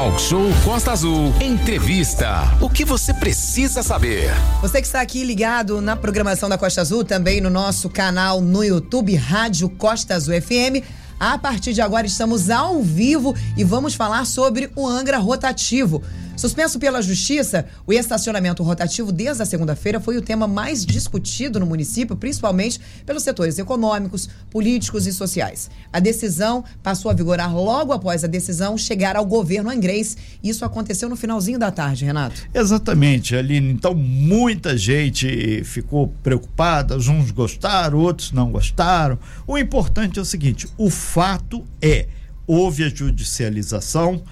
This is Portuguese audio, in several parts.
Talk Show Costa Azul. Entrevista. O que você precisa saber? Você que está aqui ligado na programação da Costa Azul, também no nosso canal no YouTube, Rádio Costa Azul FM. A partir de agora estamos ao vivo e vamos falar sobre o Angra rotativo. Suspenso pela Justiça, o estacionamento rotativo desde a segunda-feira foi o tema mais discutido no município, principalmente pelos setores econômicos, políticos e sociais. A decisão passou a vigorar logo após a decisão chegar ao governo angrense. Isso aconteceu no finalzinho da tarde, Renato. Exatamente, Aline. Então, muita gente ficou preocupada, uns gostaram, outros não gostaram. O importante é o seguinte: o fato é, houve a judicialização,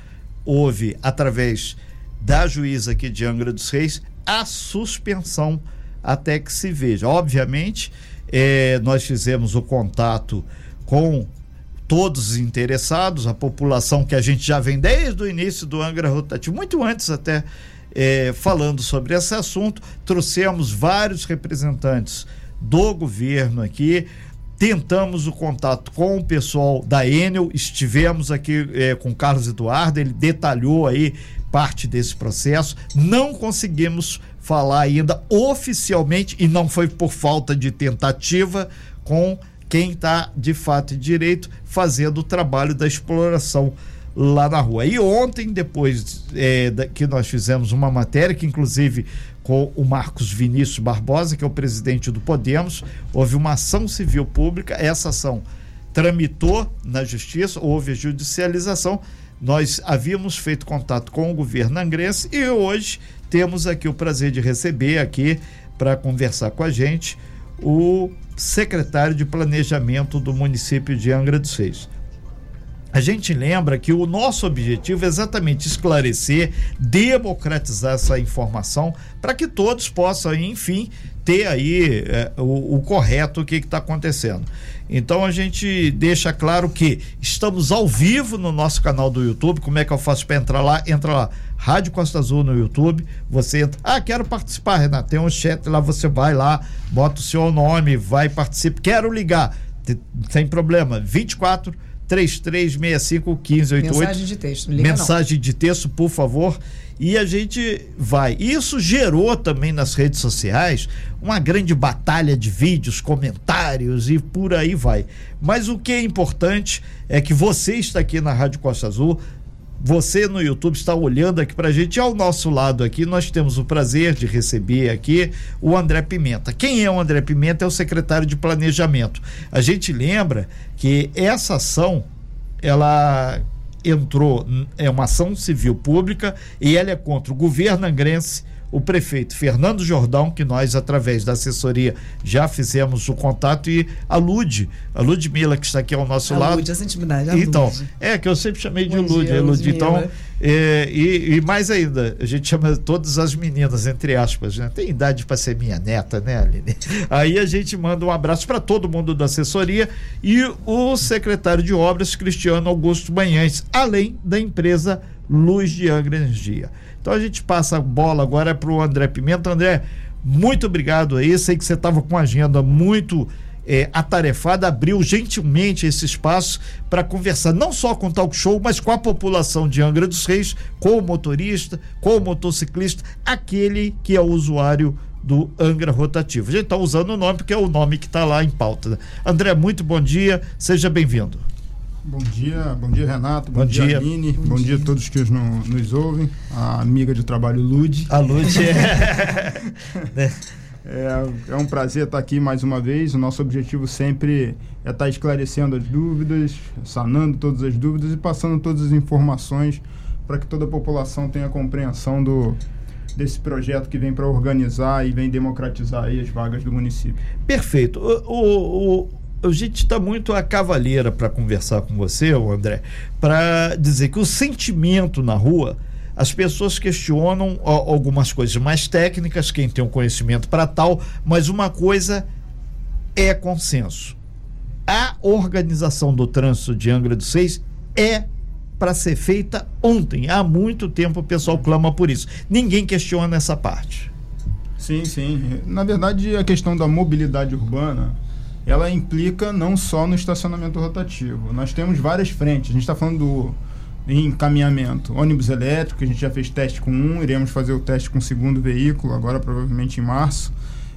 houve através da juíza aqui de Angra dos Reis a suspensão até que se veja. Obviamente, é, nós fizemos o contato com todos os interessados, a população que a gente já vem desde o início do Angra Rotativo, muito antes até é, falando sobre esse assunto, trouxemos vários representantes do governo aqui, tentamos o contato com o pessoal da Enel, estivemos aqui é, com Carlos Eduardo, ele detalhou aí parte desse processo. Não conseguimos falar ainda oficialmente, e não foi por falta de tentativa, com quem está de fato e direito fazendo o trabalho da exploração lá na rua. E ontem, depois é, que nós fizemos uma matéria, que inclusive com o Marcos Vinícius Barbosa, que é o presidente do Podemos, houve uma ação civil pública, essa ação tramitou na justiça, houve judicialização nós havíamos feito contato com o governo angrense e hoje temos aqui o prazer de receber aqui para conversar com a gente o secretário de Planejamento do município de Angra dos Reis. A gente lembra que o nosso objetivo é exatamente esclarecer, democratizar essa informação para que todos possam, enfim, ter aí é, o, o, correto o que está acontecendo. Então a gente deixa claro que estamos ao vivo no nosso canal do YouTube. Como é que eu faço para entrar lá? Entra lá, Rádio Costa Azul no YouTube. Você entra. Ah, quero participar, Renato. Tem um chat lá, você vai lá, bota o seu nome, vai participar. Quero ligar. Sem problema. 24 3365 1588. Mensagem de texto. Liga Mensagem não. de texto, por favor. E a gente vai. Isso gerou também nas redes sociais uma grande batalha de vídeos, comentários e por aí vai. Mas o que é importante é que você está aqui na Rádio Costa Azul, você no YouTube está olhando aqui para a gente. Ao nosso lado aqui, nós temos o prazer de receber aqui o André Pimenta. Quem é o André Pimenta? É o secretário de Planejamento. A gente lembra que essa ação, ela entrou, é uma ação civil pública e ela é contra o governo angrense o prefeito Fernando Jordão, que nós, através da assessoria, já fizemos o contato, e a Lud, a Ludmila, que está aqui ao nosso a lado. Lud, a Então, Lud. é que eu sempre chamei de Lud, Lud. Então, é, e, e, mais ainda, a gente chama todas as meninas, entre aspas, né? Tem idade para ser minha neta, né, Aline? Aí a gente manda um abraço para todo mundo da assessoria e o secretário de obras, Cristiano Augusto Manhães, além da empresa Luz de Angra Energia. Então a gente passa a bola agora para o André Pimenta. André, muito obrigado aí. Sei que você estava com agenda muito é, atarefada, abriu gentilmente esse espaço para conversar não só com o talk show, mas com a população de Angra dos Reis, com o motorista, com o motociclista, aquele que é o usuário do Angra Rotativo. A gente está usando o nome porque é o nome que está lá em pauta. Né? André, muito bom dia, seja bem-vindo. Bom dia, bom dia Renato, bom, bom dia, dia Aline, bom, bom dia. dia. a todos que nos, nos ouvem, a amiga de trabalho Lud. A Lud é... é... é. um prazer estar aqui mais uma vez. O nosso objetivo sempre é estar esclarecendo as dúvidas, sanando todas as dúvidas e passando todas as informações para que toda a população tenha compreensão do, desse projeto que vem para organizar e vem democratizar as vagas do município. Perfeito. O, o, a gente está muito a cavaleira para conversar com você, André, para dizer que o sentimento na rua, as pessoas questionam ó, algumas coisas mais técnicas, quem tem o um conhecimento para tal, mas uma coisa é consenso. A organização do trânsito de Angra dos Seis é para ser feita ontem. Há muito tempo o pessoal clama por isso. Ninguém questiona essa parte. Sim, sim. Na verdade, a questão da mobilidade urbana ela implica não só no estacionamento rotativo. Nós temos várias frentes. A gente está falando do, em encaminhamento ônibus elétrico, a gente já fez teste com um, iremos fazer o teste com o segundo veículo, agora provavelmente em março.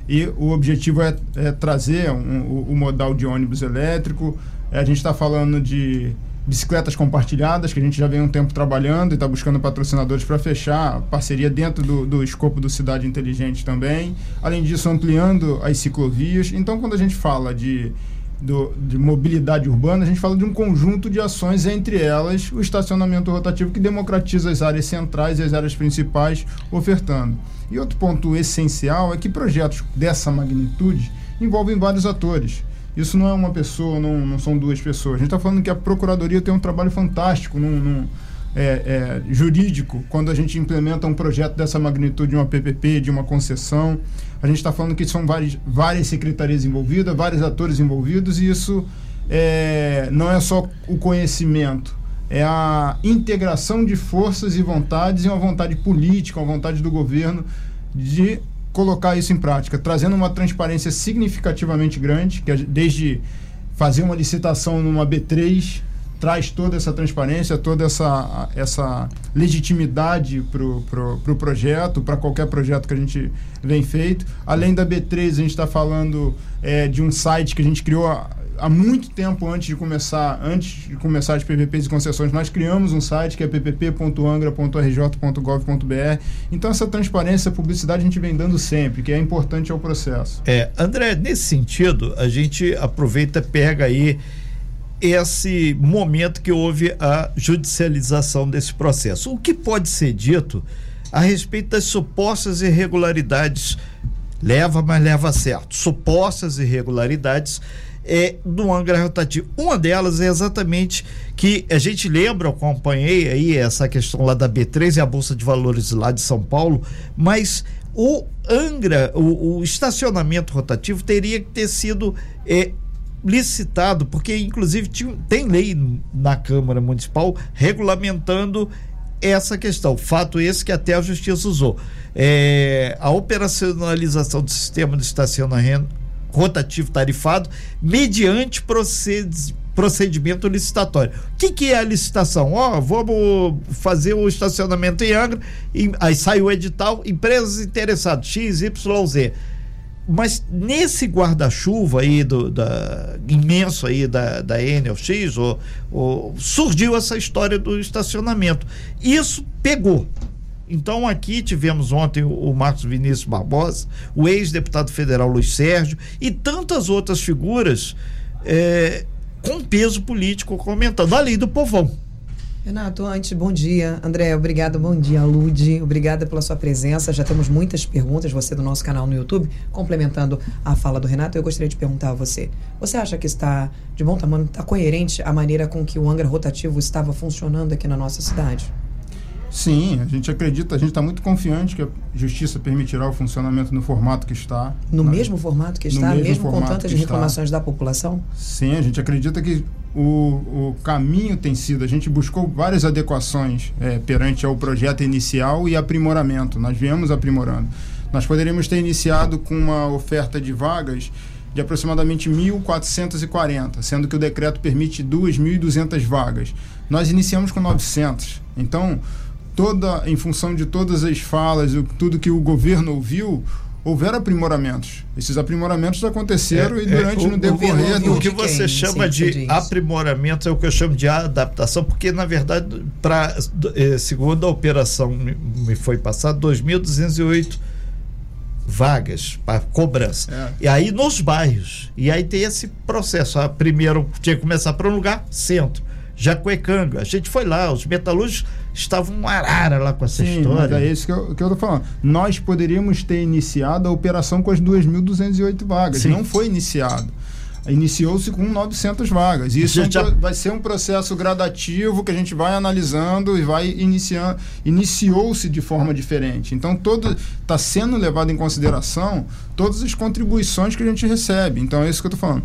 E o objetivo é, é trazer um, o, o, modal de ônibus elétrico. É, a gente está falando de bicicletas compartilhadas, que a gente já vem um tempo trabalhando e está buscando patrocinadores para fechar parceria dentro do, do escopo do Cidade Inteligente também. Além disso, ampliando as ciclovias. Então, quando a gente fala de do, de mobilidade urbana, a gente fala de um conjunto de ações, entre elas o estacionamento rotativo, que democratiza as áreas centrais e as áreas principais, ofertando. E outro ponto essencial é que projetos dessa magnitude envolvem vários atores. Isso não é uma pessoa, não, não são duas pessoas. A gente está falando que a Procuradoria tem um trabalho fantástico num, num é, é, jurídico quando a gente implementa um projeto dessa magnitude de uma PPP, de uma concessão. A gente está falando que são várias, várias secretarias envolvidas, vários atores envolvidos, e isso é, não é só o conhecimento, é a integração de forças e vontades e uma vontade política, uma vontade do governo de colocar isso em prática, trazendo uma transparência significativamente grande, que desde fazer uma licitação numa B3 traz toda essa transparência, toda essa, essa legitimidade para o pro, pro projeto, para qualquer projeto que a gente vem feito. Além da B3, a gente está falando é, de um site que a gente criou há, há, muito tempo antes de começar, antes de começar as PPPs e concessões, nós criamos um site que é ppp.angra.rj.gov.br. Então essa transparência, essa publicidade a gente vem dando sempre, que é importante ao processo. É, André, nesse sentido, a gente aproveita, pega aí esse momento que houve a judicialização desse processo. O que pode ser dito a respeito das supostas irregularidades, leva, mas leva certo, supostas irregularidades é, do Angra Rotativo. Uma delas é exatamente que a gente lembra, eu acompanhei aí essa questão lá da B3 e a Bolsa de Valores lá de São Paulo, mas o Angra, o, o estacionamento rotativo teria que ter sido é, licitado, porque inclusive tem lei na Câmara Municipal regulamentando essa questão. Fato esse que até a Justiça usou. É, a operacionalização do sistema de estacionamento rotativo tarifado mediante procedimento licitatório. O que, que é a licitação? Ó, oh, vamos fazer o estacionamento em Angra, e, aí sai o edital, empresas interessadas, X, Y, Z mas nesse guarda-chuva aí do da, imenso aí da, da Enel X, ou, ou, surgiu essa história do estacionamento. Isso pegou. Então aqui tivemos ontem o, Marcos Vinícius Barbosa, o ex-deputado federal Luiz Sérgio e tantas outras figuras é, com peso político comentando a lei do povão. Renato, antes, bom dia. André, obrigado, bom dia. Lude, obrigada pela sua presença. Já temos muitas perguntas, você do nosso canal no YouTube, complementando a fala do Renato. Eu gostaria de perguntar a você: você acha que está de bom tamanho, está coerente a maneira com que o Angra rotativo estava funcionando aqui na nossa cidade? Sim, a gente acredita, a gente está muito confiante que a justiça permitirá o funcionamento no formato que está. No na, mesmo formato que está, mesmo, mesmo com tantas reclamações está. da população? Sim, a gente acredita que o, o caminho tem sido, a gente buscou várias adequações é, perante ao projeto inicial e aprimoramento. Nós viemos aprimorando. Nós poderíamos ter iniciado com uma oferta de vagas de aproximadamente 1.440, sendo que o decreto permite 2.200 vagas. Nós iniciamos com 900. Então, toda em função de todas as falas, tudo que o governo ouviu, houveram aprimoramentos. Esses aprimoramentos aconteceram é, e durante é, o, no decorrer do... O que você chama de aprimoramento é o que eu chamo de adaptação, porque na verdade, para eh, segundo a operação me foi passado 2.208 vagas para cobrança. É. E aí nos bairros. E aí tem esse processo. A primeiro tinha que começar para um lugar, centro. Jacuecanga. A gente foi lá, os metalúrgicos estavam um arara lá com essa Sim, história. é isso que eu, que eu tô falando. Nós poderíamos ter iniciado a operação com as 2.208 vagas. Sim. Não foi iniciado. Iniciou-se com 900 vagas. Isso é um, já... vai ser um processo gradativo que a gente vai analisando e vai iniciando. Iniciou-se de forma diferente. Então, todo está sendo levado em consideração todas as contribuições que a gente recebe. Então, é isso que eu estou falando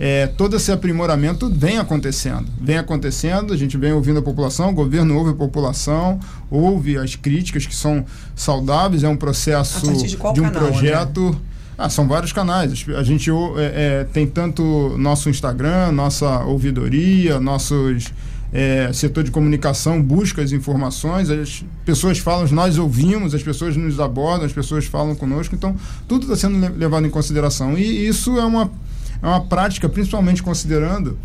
é, todo esse aprimoramento vem acontecendo. Vem acontecendo, a gente vem ouvindo a população, o governo ouve a população, ouve as críticas que são saudáveis, é um processo de, de, um canal, projeto. Ah, são vários canais. A gente é, é, tem tanto nosso Instagram, nossa ouvidoria, nossos é, setor de comunicação busca as informações, as pessoas falam, nós ouvimos, as pessoas nos abordam, as pessoas falam conosco, então tudo está sendo levado em consideração. E isso é uma, é uma prática, principalmente considerando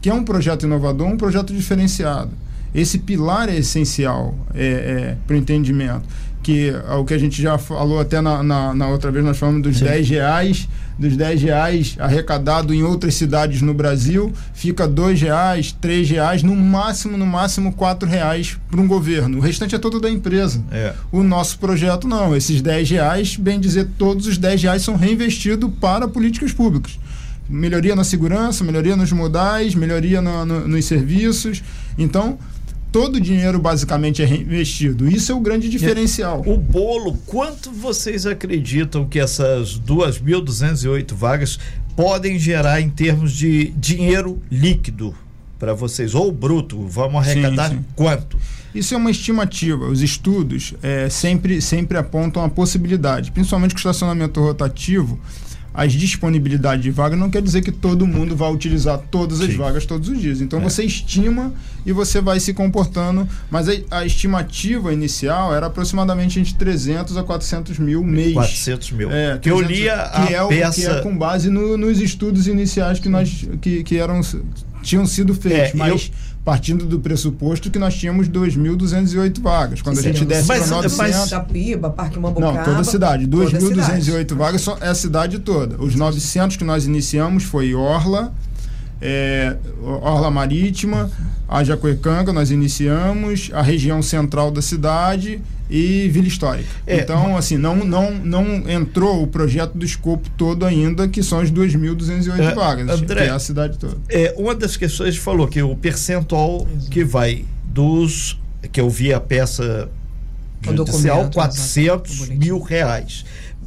que é um projeto inovador, um projeto diferenciado. Esse pilar é essencial é, é, para o entendimento que é o que a gente já falou até na, na, na outra vez, nós falamos dos Sim. 10 reais, dos 10 reais arrecadado em outras cidades no Brasil, fica 2 reais, 3 reais, no máximo, no máximo 4 reais para um governo. O restante é todo da empresa. É. O nosso projeto não. Esses 10 reais, bem dizer, todos os 10 reais são reinvestidos para políticas públicas melhoria na segurança, melhoria nos modais, melhoria no, no, nos serviços. Então, todo o dinheiro basicamente é reinvestido. Isso é o grande diferencial. O bolo, quanto vocês acreditam que essas 2.208 vagas podem gerar em termos de dinheiro líquido para vocês, ou bruto? Vamos arrecadar sim, sim. quanto? Isso é uma estimativa. Os estudos é, sempre, sempre apontam a possibilidade, principalmente com o estacionamento rotativo as disponibilidades de vaga não quer dizer que todo mundo vai utilizar todas as Sim. vagas todos os dias. Então é. você estima e você vai se comportando, mas a, a, estimativa inicial era aproximadamente entre 300 a 400 mil mês. 400 mil. É, que 300, eu lia a que é, peça... que é com base no, nos estudos iniciais que nós que, que eram tinham sido feitos, é, mas eu partindo do pressuposto que nós tínhamos 2.208 vagas. Quando a gente desce para 900... Mas Tapiba, Parque Mambucaba... Não, toda a cidade. 2.208 vagas é a cidade toda. Os 900 que nós iniciamos foi Orla, é, Orla Marítima, a Jacuecanga, nós iniciamos, a região central da cidade e Vila Histórica. É, então, assim, não, não, não entrou o projeto do escopo todo ainda, que são as 2.208 é, vagas, André, que é a cidade toda. É, uma das questões falou que o percentual que vai dos. que eu vi a peça judicial, 400 mil reais.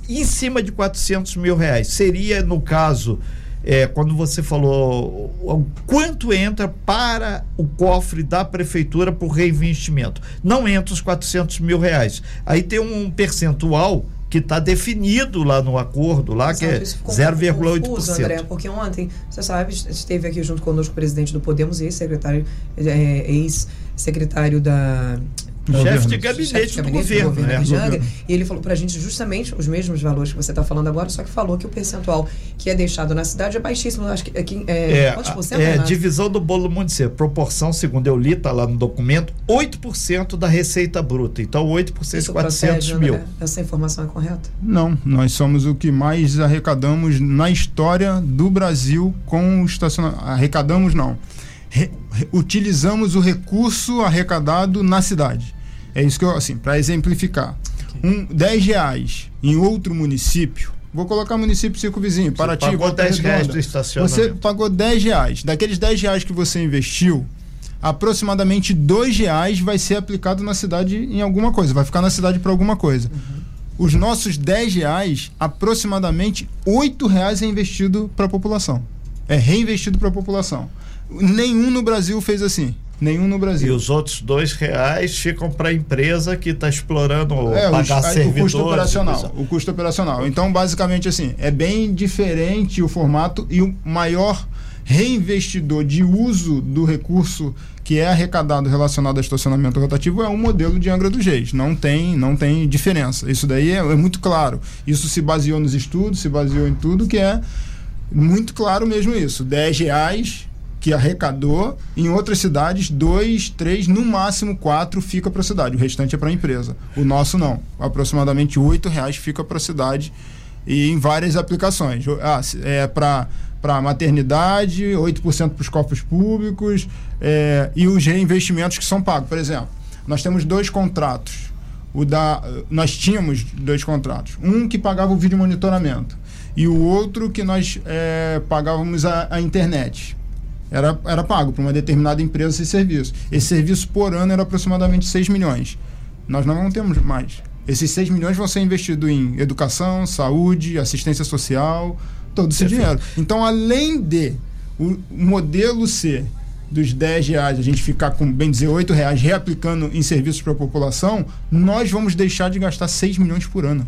Em cima de 400 mil reais, seria, no caso é, quando você falou o quanto entra para o cofre da prefeitura por reinvestimento. Não entra os 400 mil reais. Aí tem um percentual que está definido lá no acordo, lá que é 0,8%. André, porque ontem, você sabe, esteve aqui junto conosco o presidente do Podemos e ex-secretário, é, ex-secretário da chefe de gabinete, chefe de gabinete do, governo, do governo, né? governo. E ele falou para a gente justamente os mesmos valores que você está falando agora, só que falou que o percentual que é deixado na cidade é baixíssimo. Acho que aqui é, é quantos por cento? É, divisão do bolo municipal. Proporção, segundo eu li, está lá no documento, 8% da receita bruta. Então, 8% Isso de 400 procede, mil. André? Essa informação é correta? Não, nós somos o que mais arrecadamos na história do Brasil com o estacionamento. Arrecadamos, não re, utilizamos o recurso arrecadado na cidade. É isso que eu, assim, para exemplificar. Um, 10 reais em outro município, vou colocar município circunvizinho, Paraty, pagou 10 reais do estacionamento. Você pagou 10 reais. Daqueles 10 reais que você investiu, aproximadamente 2 reais vai ser aplicado na cidade em alguma coisa, vai ficar na cidade para alguma coisa. Uhum. Os nossos 10 reais, aproximadamente 8 reais é investido para a população. É reinvestido para a população. Nenhum no Brasil fez assim. Nenhum no Brasil. E os outros dois reais ficam para a empresa que está explorando é, pagar os, servidores. O custo operacional. O custo operacional. Então, basicamente, assim, é bem diferente o formato e o maior reinvestidor de uso do recurso que é arrecadado relacionado ao estacionamento rotativo é o modelo de Angra dos Reis. Não tem, não tem diferença. Isso daí é, é muito claro. Isso se baseou nos estudos, se baseou em tudo que é muito claro mesmo isso. 10 reais que arrecadou, em outras cidades, dois, três, no máximo quatro fica para a cidade. O restante é para a empresa. O nosso não. Aproximadamente oito reais fica para a cidade e em várias aplicações. Ah, é para para maternidade, 8% para os cofres públicos é, e os reinvestimentos que são pagos. Por exemplo, nós temos dois contratos. O da, nós tínhamos dois contratos. Um que pagava o vídeo monitoramento e o outro que nós é, pagávamos a, a internet era, era pago para uma determinada empresa esse serviço. Esse serviço por ano era aproximadamente 6 milhões. Nós não temos mais. Esses 6 milhões vão ser investidos em educação, saúde, assistência social, todo esse Perfeito. dinheiro. Então, além de o modelo ser dos 10 reais, a gente ficar com, bem dizer, 8 reais reaplicando em serviços para a população, nós vamos deixar de gastar 6 milhões por ano.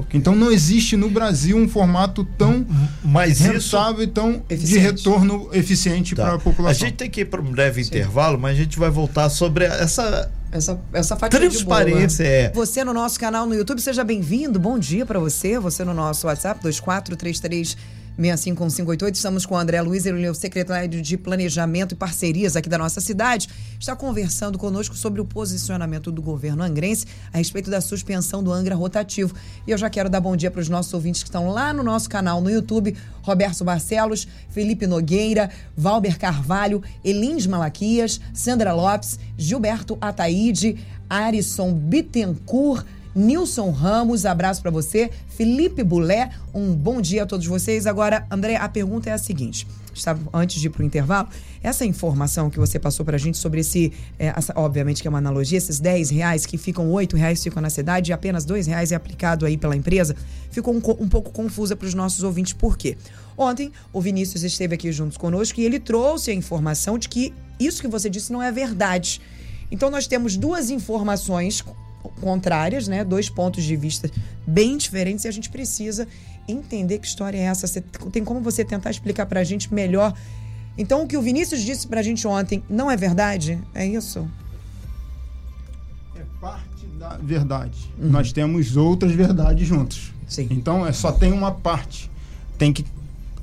Okay. Então não existe no Brasil um formato tão Mas rentável isso... e tão eficiente. de retorno eficiente tá. para a população. A gente tem que ir para um breve Sim. intervalo, mas a gente vai voltar sobre essa essa, essa fatia Transparência, é. Você no nosso canal no YouTube, seja bem-vindo. Bom dia para você. Você no nosso WhatsApp, 2433 65158. Estamos com o André Luiz, ele é o secretário de Planejamento e Parcerias aqui da nossa cidade. Está conversando conosco sobre o posicionamento do governo angrense a respeito da suspensão do Angra rotativo. E eu já quero dar bom dia para os nossos ouvintes que estão lá no nosso canal no YouTube: Roberto Barcelos, Felipe Nogueira, Valber Carvalho, Elins Malaquias, Sandra Lopes, Gilberto Ataíde, Arisson Bittencourt. Nilson Ramos, abraço para você. Felipe Bulé, um bom dia a todos vocês. Agora, André, a pergunta é a seguinte: estava antes de ir para o intervalo, essa informação que você passou para a gente sobre esse, é, essa, obviamente que é uma analogia, esses 10 reais que ficam 8 reais ficam na cidade e apenas 2 reais é aplicado aí pela empresa, ficou um, um pouco confusa para os nossos ouvintes. Por quê? Ontem, o Vinícius esteve aqui juntos conosco e ele trouxe a informação de que isso que você disse não é verdade. Então, nós temos duas informações contrárias, né? Dois pontos de vista bem diferentes e a gente precisa entender que história é essa. Você, tem como você tentar explicar para a gente melhor? Então, o que o Vinícius disse para a gente ontem não é verdade? É isso? É parte da verdade. Uhum. Nós temos outras verdades juntos. Sim. Então, é só tem uma parte. Tem que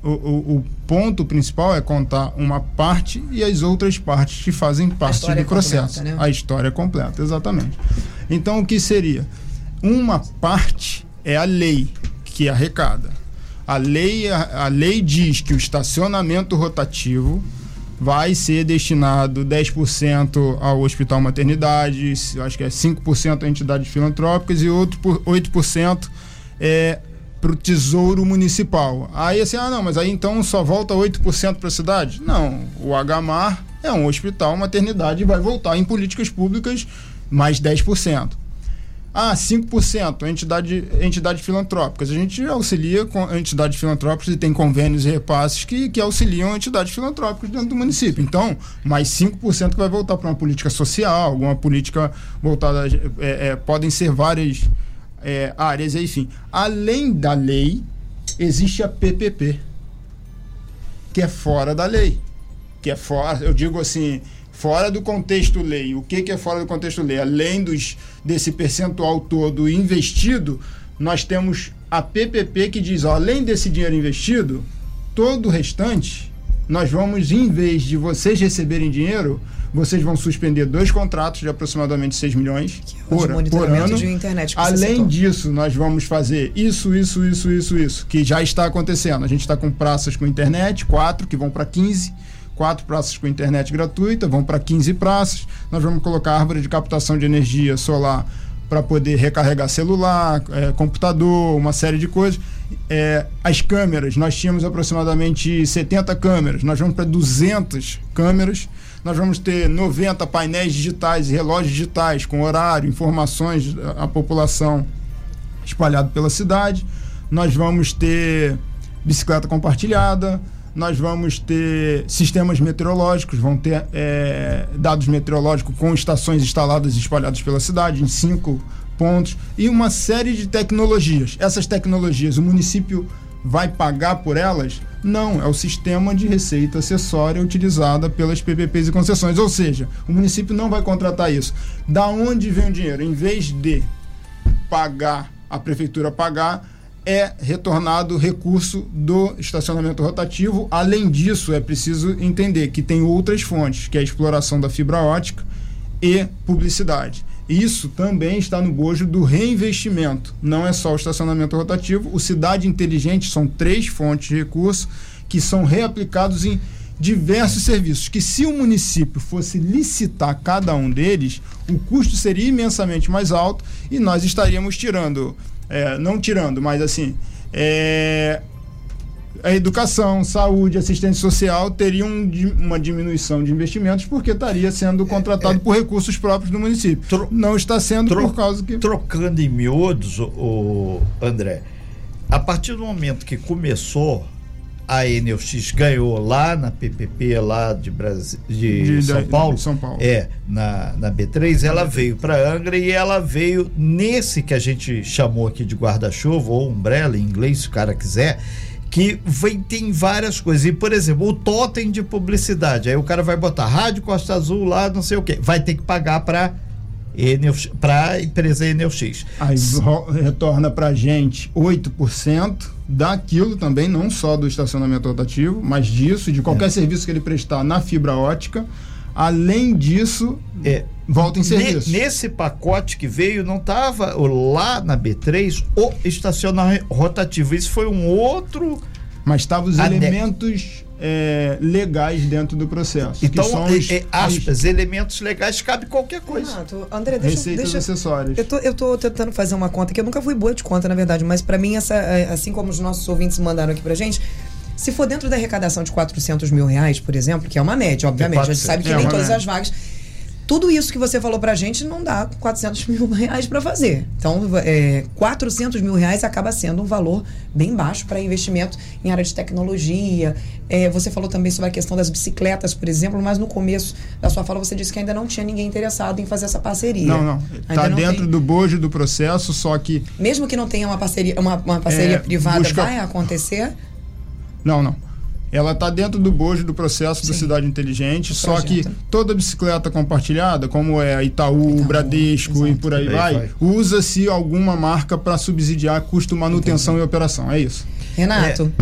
o, o, o, ponto principal é contar uma parte e as outras partes que fazem parte do processo. Completa, né? A história completa, exatamente. Então, o que seria? Uma parte é a lei que arrecada. A lei, a, a lei diz que o estacionamento rotativo vai ser destinado 10% ao hospital maternidade, acho que é 5% a entidades filantrópicas e outro por 8% é para o tesouro municipal. Aí assim, ah não, mas aí então só volta 8% para a cidade? Não, o HMAR é um hospital, maternidade e vai voltar em políticas públicas mais 10%. Ah, 5%, entidade, entidades filantrópicas. A gente auxilia com entidades filantrópicas e tem convênios e repasses que, que auxiliam entidades filantrópicas dentro do município. Então, mais 5% que vai voltar para uma política social, alguma política voltada. É, é, podem ser várias é, áreas, enfim. Além da lei, existe a PPP, que é fora da lei. Que é fora, eu digo assim, fora do contexto lei. O que, que é fora do contexto lei? Além dos, desse percentual todo investido, nós temos a PPP que diz, ó, além desse dinheiro investido, todo o restante, nós vamos, em vez de vocês receberem dinheiro, vocês vão suspender dois contratos de aproximadamente 6 milhões é por, por ano. Além disso, nós vamos fazer isso, isso, isso, isso, isso, que já está acontecendo. A gente está com praças com internet, quatro que vão para 15 quatro praças com internet gratuita, vão para 15 praças. Nós vamos colocar árvore de captação de energia solar para poder recarregar celular, é, computador, uma série de coisas. É, as câmeras, nós tínhamos aproximadamente 70 câmeras, nós vamos para 200 câmeras. Nós vamos ter 90 painéis digitais e relógios digitais com horário, informações à população espalhado pela cidade. Nós vamos ter bicicleta compartilhada, nós vamos ter sistemas meteorológicos, vão ter é, dados meteorológicos com estações instaladas e espalhadas pela cidade em cinco pontos e uma série de tecnologias. Essas tecnologias, o município vai pagar por elas? Não, é o sistema de receita acessória utilizada pelas PPPs e concessões. Ou seja, o município não vai contratar isso. Da onde vem o dinheiro? Em vez de pagar, a prefeitura pagar, é retornado recurso do estacionamento rotativo. Além disso, é preciso entender que tem outras fontes, que é a exploração da fibra ótica e publicidade. Isso também está no bojo do reinvestimento. Não é só o estacionamento rotativo. O Cidade Inteligente são três fontes de recurso que são reaplicados em diversos serviços. Que se o município fosse licitar cada um deles, o custo seria imensamente mais alto e nós estaríamos tirando é, não tirando, mas assim, é, a educação, saúde, assistência social teriam uma diminuição de investimentos porque estaria sendo contratado é, é, por recursos próprios do município. Tro, não está sendo tro, por causa que. Trocando em miúdos, o, o André, a partir do momento que começou a Enel X ganhou lá na PPP lá de, Brasil, de, De- São, da- Paulo, de São Paulo. É, na, na B3, ela veio para Angra e ela veio nesse que a gente chamou aqui de guarda-chuva ou umbrella em inglês, se o cara quiser, que vem, tem várias coisas. E, por exemplo, o totem de publicidade. Aí o cara vai botar Rádio Costa Azul lá, não sei o quê. Vai ter que pagar para para a empresa Enel X. Aí retorna pra gente 8% daquilo também, não só do estacionamento rotativo, mas disso, de qualquer serviço que ele prestar na fibra ótica. Além disso, É, volta em serviço. Nesse pacote que veio, não estava lá na B3 o estacionamento rotativo. Isso foi um outro. Mas estavam os Ane- elementos é, legais dentro do processo. Então, que são é- os, é, aspas, elementos legais, cabe qualquer coisa. Renato, André, deixa, receitas deixa, acessórias. Eu tô, eu tô tentando fazer uma conta que eu nunca fui boa de conta, na verdade, mas pra mim, essa, é, assim como os nossos ouvintes mandaram aqui pra gente, se for dentro da arrecadação de 400 mil reais, por exemplo, que é uma média, obviamente, a gente 400. sabe que É nem todas média. as vagas. Tudo isso que você falou pra gente não dá 400 mil reais pra fazer. Então, é, 400 mil reais acaba sendo um valor bem baixo para investimento em área de tecnologia. É, você falou também sobre a questão das bicicletas, por exemplo, mas no começo da sua fala você disse que ainda não tinha ninguém interessado em fazer essa parceria. Não, não. Está dentro tem. do bojo do processo, só que. Mesmo que não tenha uma parceria, uma, uma parceria É, privada, busca- vai acontecer? Não, não. Ela está dentro do bojo do processo do Sim. Cidade Inteligente, Do só que toda bicicleta compartilhada, como é a Itaú, Itaú, Bradesco e exato. por aí Por aí vai, vai. usa-se alguma marca para subsidiar custo, manutenção e operação. É isso. Renato,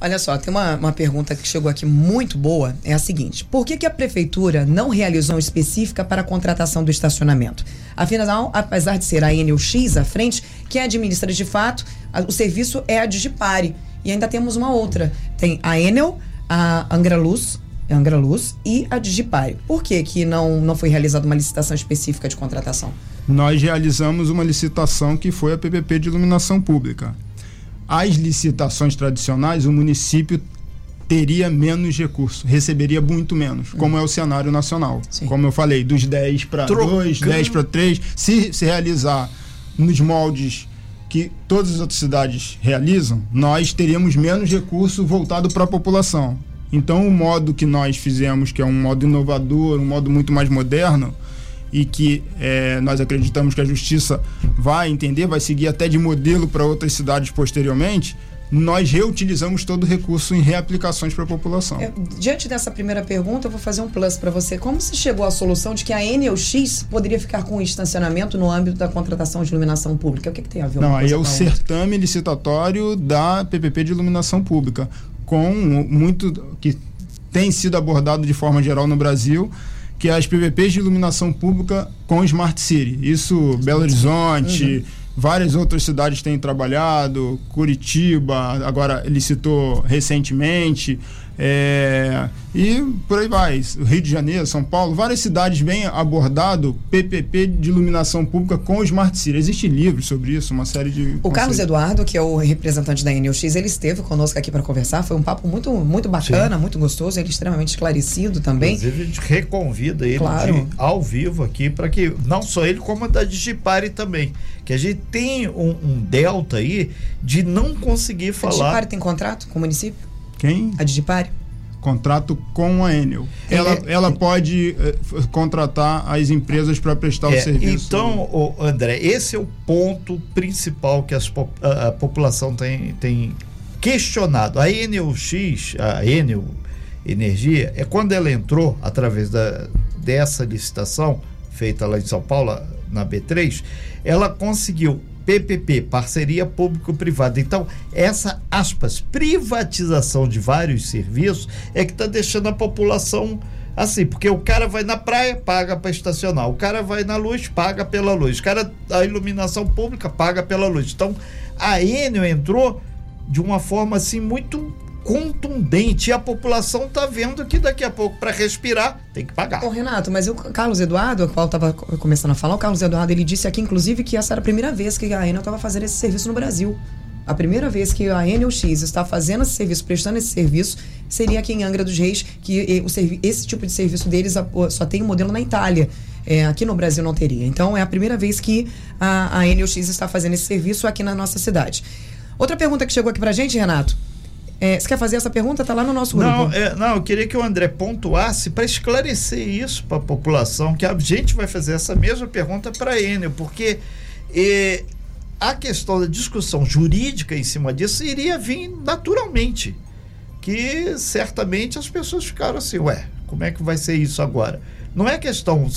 olha só, tem uma, uma pergunta que chegou aqui muito boa. É a seguinte: por que, que a prefeitura não realizou uma específica para a contratação do estacionamento? Afinal, apesar de ser a Enel X à frente, quem administra de fato a- o serviço é a Digipare. E ainda temos uma outra. Tem a Enel, a Angra Luz, Angra Luz e a Digipare. Por que, que não, não foi realizada uma licitação específica de contratação? Nós realizamos uma licitação que foi a PPP de iluminação pública. As licitações tradicionais, o município teria menos recurso, receberia muito menos, como é o cenário nacional. Sim. Como eu falei, dos 10 para Trocando. 2, 10 para 3, se se realizar nos moldes que todas as outras cidades realizam, nós teríamos menos recurso voltado para a população. Então, o modo que nós fizemos, que é um modo inovador, um modo muito mais moderno, e que eh, nós acreditamos que a justiça vai entender, vai seguir até de modelo para outras cidades posteriormente, nós reutilizamos todo o recurso em reaplicações para a população. É, diante dessa primeira pergunta, eu vou fazer um plus para você. Como se chegou à solução de que a Enel X poderia ficar com o estacionamento no âmbito da contratação de iluminação pública? O que, que tem a ver Não, aí é o certame licitatório da PPP de iluminação pública, com muito que tem sido abordado de forma geral no Brasil, que é as PPPs de iluminação pública com Smart City. Isso, Belo Horizonte, várias outras cidades têm trabalhado, Curitiba, agora licitou recentemente. É, e por aí vai. Rio de Janeiro, São Paulo, várias cidades vêm abordado PPP de iluminação pública com Smart City. Existe livros sobre isso, uma série de. O Carlos. Eduardo, que é o representante da Enel X, ele esteve conosco aqui para conversar. Foi um papo muito, muito bacana, muito gostoso. Ele é extremamente esclarecido também. Inclusive, a gente reconvida ele Claro. de- ao vivo aqui para que não só ele, como a da Digipare também. Que a gente tem um, um delta aí de não conseguir A falar. Digipare tem contrato com o município? Quem? A Digipare? Contrato com a Enel. Ela, É- ela pode eh, f- contratar as empresas para prestar o É, serviço. então, André, esse é o ponto principal que as a, a população tem, tem questionado. A Enel X, a Enel Energia, é quando ela entrou através da, dessa licitação feita lá em São Paulo, na B3, ela conseguiu PPP, parceria público-privada. Então, essa, aspas, privatização de vários serviços é que está deixando a população assim, porque o cara vai na praia, paga para estacionar, o cara vai na luz, paga pela luz, o cara, a iluminação pública, paga pela luz. Então, a Enel entrou de uma forma assim muito contundente e a população está vendo que daqui a pouco para respirar tem que pagar. Ô, Renato, mas o Carlos Eduardo, o qual estava começando a falar, o Carlos Eduardo, ele disse aqui, inclusive, que essa era a primeira vez que a Enel estava fazendo esse serviço no Brasil. A primeira vez que a Enel X está fazendo esse serviço, prestando esse serviço, seria aqui em Angra dos Reis, que eh, esse tipo de serviço deles só tem um modelo na Itália. É, aqui no Brasil não teria. Então é a primeira vez que a, a Enel X está fazendo esse serviço aqui na nossa cidade. Outra pergunta que chegou aqui pra gente, Renato. É, você quer fazer essa pergunta? Está lá no nosso grupo. Não, é, não, eu queria que o André pontuasse para esclarecer isso para a população, que a gente vai fazer essa mesma pergunta para Enel, porque é, a questão da discussão jurídica em cima disso iria vir naturalmente. Que certamente as pessoas ficaram assim, ué, como é que vai ser isso agora? Não é questão.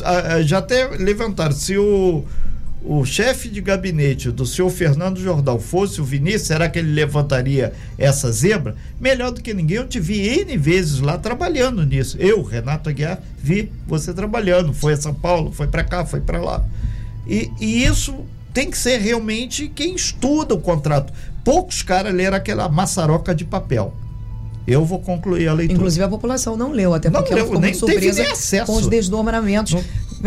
Já até levantaram, se o o chefe de gabinete do senhor Fernando Jordão fosse o Vinícius, será que ele levantaria essa zebra? Melhor do que ninguém, eu te vi N vezes lá trabalhando nisso. Eu, Renato Aguiar, vi você trabalhando. Foi a São Paulo, foi para cá, foi para lá. E, e, isso tem que ser realmente quem estuda o contrato. Poucos caras leram aquela maçaroca de papel. Eu vou concluir a leitura. Inclusive a população não leu, até porque não ela ficou muito surpresa com os desdobramentos.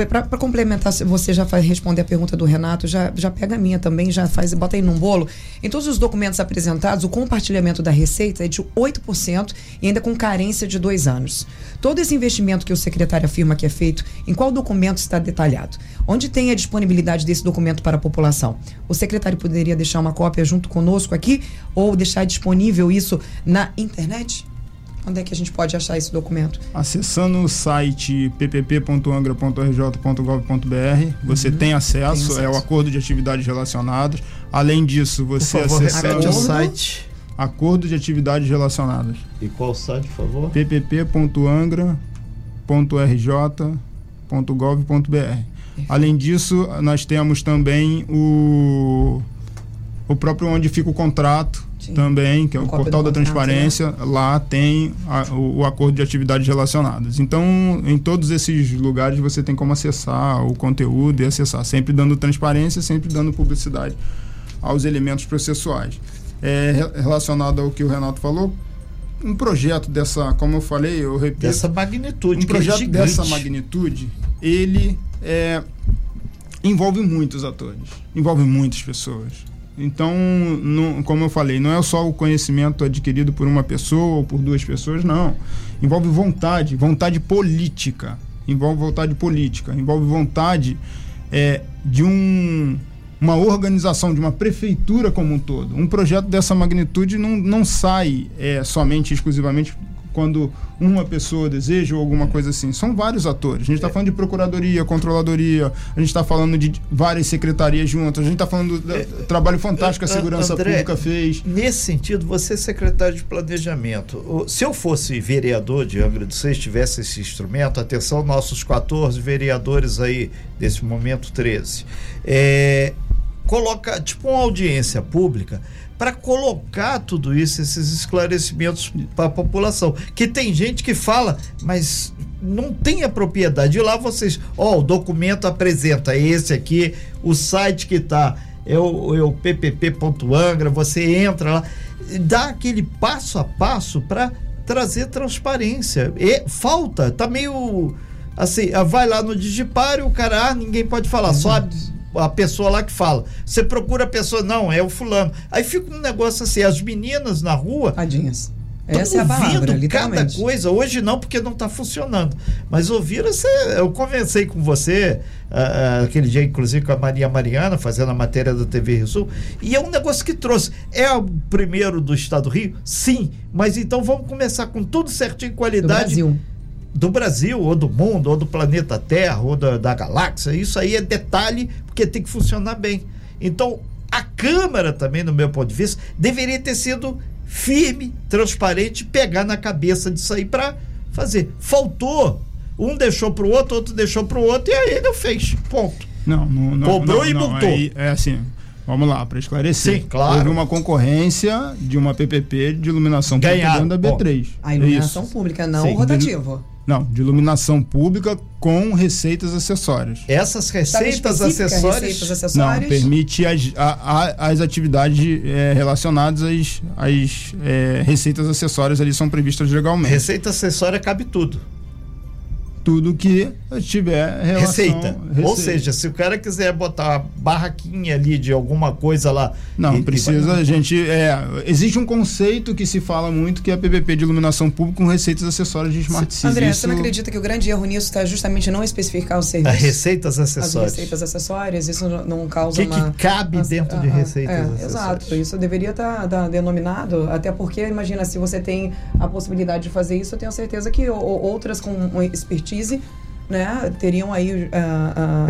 Para complementar, você já vai responder a pergunta do Renato, já, já pega a minha também, já faz, bota aí num bolo. Em todos os documentos apresentados, o compartilhamento da receita é de 8% e ainda com carência de dois anos. Todo esse investimento que o secretário afirma que é feito, em qual documento está detalhado? Onde tem a disponibilidade desse documento para a população? O secretário poderia deixar uma cópia junto conosco aqui ou deixar disponível isso na internet? Onde é que a gente pode achar esse documento? Acessando o site ppp.angra.rj.gov.br, você uhum. tem, acesso, tem, acesso, é o acordo de atividades relacionadas. Além disso, você por favor, acessa o site Acordo de atividades relacionadas. E qual site, por favor? ppp.angra.rj.gov.br. Além disso, nós temos também o o próprio onde fica o contrato Sim. também, que é o, o portal da transparência, né? lá tem a, o, o, acordo de atividades relacionadas. Então, em todos esses lugares você tem como acessar o conteúdo e acessar, sempre dando transparência, sempre dando publicidade aos elementos processuais. É, relacionado ao que o Renato falou, um projeto dessa, como eu falei, eu repito, dessa magnitude, um projeto é dessa magnitude, ele é, envolve muitos atores, envolve muitas pessoas então, não, como eu falei, não é só o conhecimento adquirido por uma pessoa ou por duas pessoas, não. Envolve vontade, vontade política. Envolve vontade política, envolve vontade é, de um, uma organização, de uma prefeitura como um todo. Um projeto dessa magnitude não, não sai é, somente, exclusivamente quando uma pessoa deseja ou alguma coisa assim. São vários atores. A gente está é. falando de procuradoria, controladoria, a gente está falando de várias secretarias juntas, a gente está falando do é, trabalho fantástico que a segurança André, pública fez. Nesse sentido, você é secretário de planejamento. Se eu fosse vereador de Angra dos Seis, tivesse esse instrumento, atenção, nossos 14 vereadores aí, nesse momento 13, é, coloca tipo uma audiência pública para colocar tudo isso, esses esclarecimentos para a população. Que tem gente que fala, mas não tem a propriedade. E lá vocês, ó, o documento apresenta esse aqui, o site que está é o, é o ppp.angra, você entra lá, dá aquele passo a passo para trazer transparência. E falta, tá meio assim, vai lá no Digipare, o cara, ah, ninguém pode falar, só a pessoa lá que fala. Você procura a pessoa, não, é o fulano. Aí fica um negócio assim, as meninas na rua. Tadinhas. Essa é a palavra, cada coisa. Hoje não, porque não está funcionando. Mas ouviram, você, eu conversei com você uh, aquele dia, inclusive, com a Maria Mariana, fazendo a matéria da TV Rio Sul, e é um negócio que trouxe. É o primeiro do Estado do Rio? Sim. Mas então vamos começar com tudo certinho, qualidade. Do Brasil do Brasil, ou do mundo, ou do planeta Terra, ou da, da galáxia. Isso aí é detalhe, porque tem que funcionar bem. Então, a Câmara também, no meu ponto de vista, deveria ter sido firme, transparente, pegar na cabeça disso aí para fazer. Faltou. Um deixou para o outro, outro deixou para o outro, e aí ele fez. Ponto. Não, não, não. Cobrou não, e não, multou. Aí, é assim. Vamos lá, para esclarecer. Sim, claro. Houve uma concorrência de uma PPP de iluminação pública da B3. A iluminação Isso. pública, não Sim. rotativo. Não, de iluminação pública com receitas acessórias. Essas receitas acessórias, receitas acessórias? Não, permite as, a, a, as atividades é, relacionadas às, às é, receitas acessórias ali são previstas legalmente. Receita acessória cabe tudo. Tudo que tiver relação, receita. receita. Ou seja, se o cara quiser botar uma barraquinha ali de alguma coisa lá. Não, e- precisa, e- a gente. É, existe um conceito que se fala muito que é a PPP de iluminação pública com receitas acessórias de Smart Cities. André, Isso- você não acredita que o grande erro nisso está justamente não especificar os a serviços? receitas as acessórias. receitas acessórias, isso não- causa O que, uma... que cabe dentro de ah, ah, receitas é, acessórias? Exato, isso deveria estar denominado, até porque, imagina, se você tem a possibilidade de fazer isso, eu tenho certeza que o- outras com um né, teriam aí ah, ah,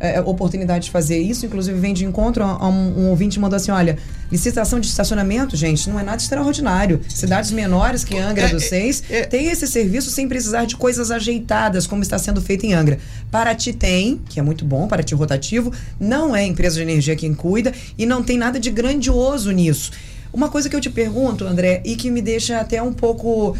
É, é, oportunidade de fazer isso. Inclusive, vem de encontro a, um, um ouvinte mandou assim: olha, licitação de estacionamento, gente, não é nada extraordinário. Cidades menores que Angra É, dos Seis é. têm esse serviço sem precisar de coisas ajeitadas, como está sendo feito em Angra. Paraty tem, que é muito bom, Paraty rotativo, não é empresa de energia quem cuida e não tem nada de grandioso nisso. Uma coisa que eu te pergunto, André, e que me deixa até um pouco.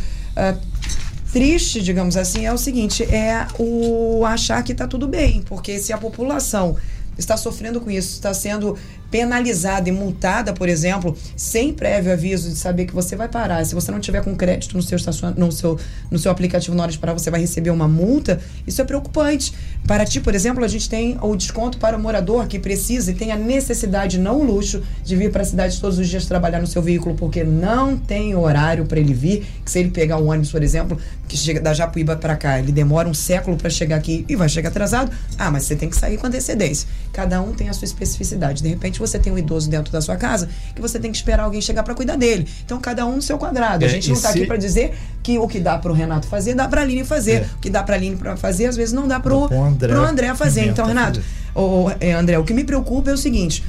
Triste, digamos assim, é o seguinte: é o achar que está tudo bem, porque se a população está sofrendo com isso, está sendo penalizada e multada, por exemplo, sem prévio aviso de saber que você vai parar. Se você não tiver com crédito no seu, estacion... no seu, no seu aplicativo na hora de parar, você vai receber uma multa. Isso é preocupante. Para ti, por exemplo, a gente tem o desconto para o morador que precisa e tem a necessidade, não o luxo, de vir para a cidade todos os dias trabalhar no seu veículo, porque não tem horário para ele vir. Que se ele pegar o ônibus, por exemplo, que chega da Japuíba para cá, ele demora um século para chegar aqui e vai chegar atrasado. Ah, mas você tem que sair com antecedência. Cada um tem a sua especificidade. De repente, você tem um idoso dentro da sua casa que você tem que esperar alguém chegar para cuidar dele. Então, cada um no seu quadrado. A É, gente não está se- aqui para dizer que o que dá para o Renato fazer, dá para a Aline fazer. É. O que dá para a Aline fazer, às vezes não dá para o André André fazer. Pimenta Então, Renato, fazer. o, é, André, o que me preocupa é o seguinte: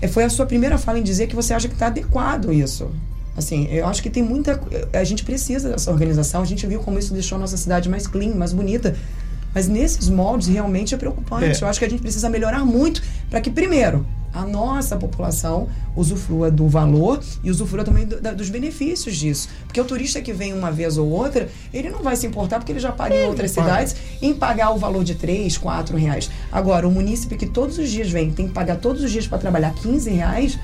é, foi a sua primeira fala em dizer que você acha que está adequado isso. Assim, eu acho que tem muita. A gente precisa dessa organização. A gente viu como isso deixou a nossa cidade mais clean, mais bonita. Mas nesses moldes realmente é preocupante. É. Eu acho que a gente precisa melhorar muito para que, primeiro, a nossa população usufrua do valor e usufrua também do- da- dos benefícios disso. Porque o turista que vem uma vez ou outra, ele não vai se importar porque ele já paga em outras paga. cidades em pagar o valor de 3, 4 reais. Agora, o munícipe que todos os dias vem, tem que pagar todos os dias para trabalhar 15 reais,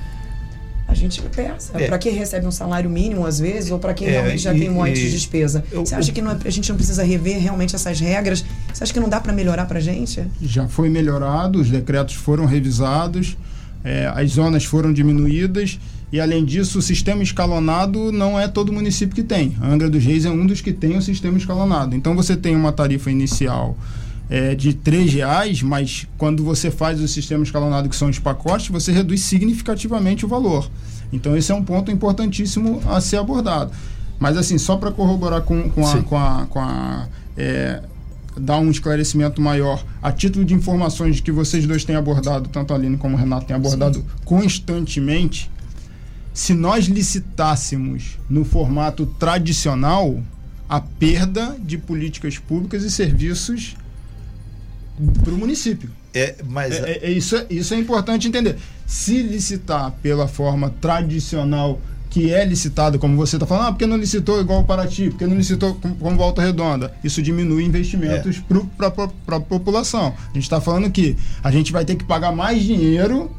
a gente pensa. É. Para quem recebe um salário mínimo, às vezes, ou para quem É, realmente já e- tem um monte de despesa. eu- Você acha que não é- a gente não precisa rever realmente essas regras? Você acha que não dá para melhorar para gente? já foi melhorado, os decretos foram revisados, eh, as zonas foram diminuídas e, além disso, o sistema escalonado não é todo município que tem. A Angra dos Reis é um dos que tem o sistema escalonado. Então, você tem uma tarifa inicial eh, de R$ reais, mas quando você faz o sistema escalonado, que são os pacotes, você reduz significativamente o valor. Então, esse é um ponto importantíssimo a ser abordado. Mas, assim, só para corroborar com, com a. Com a, com a eh, dar um esclarecimento maior a título de informações que vocês dois têm abordado, tanto a Aline como o Renato têm abordado constantemente. Se nós licitássemos no formato tradicional, a perda de políticas públicas e serviços para o município. É, mas É, é- é isso, é- isso é importante entender. Se licitar pela forma tradicional que é licitado, como você está falando, ah, porque não licitou igual o Paraty, porque não licitou com- como Volta Redonda, isso diminui investimentos para a população. A gente está falando que a gente vai ter que pagar mais dinheiro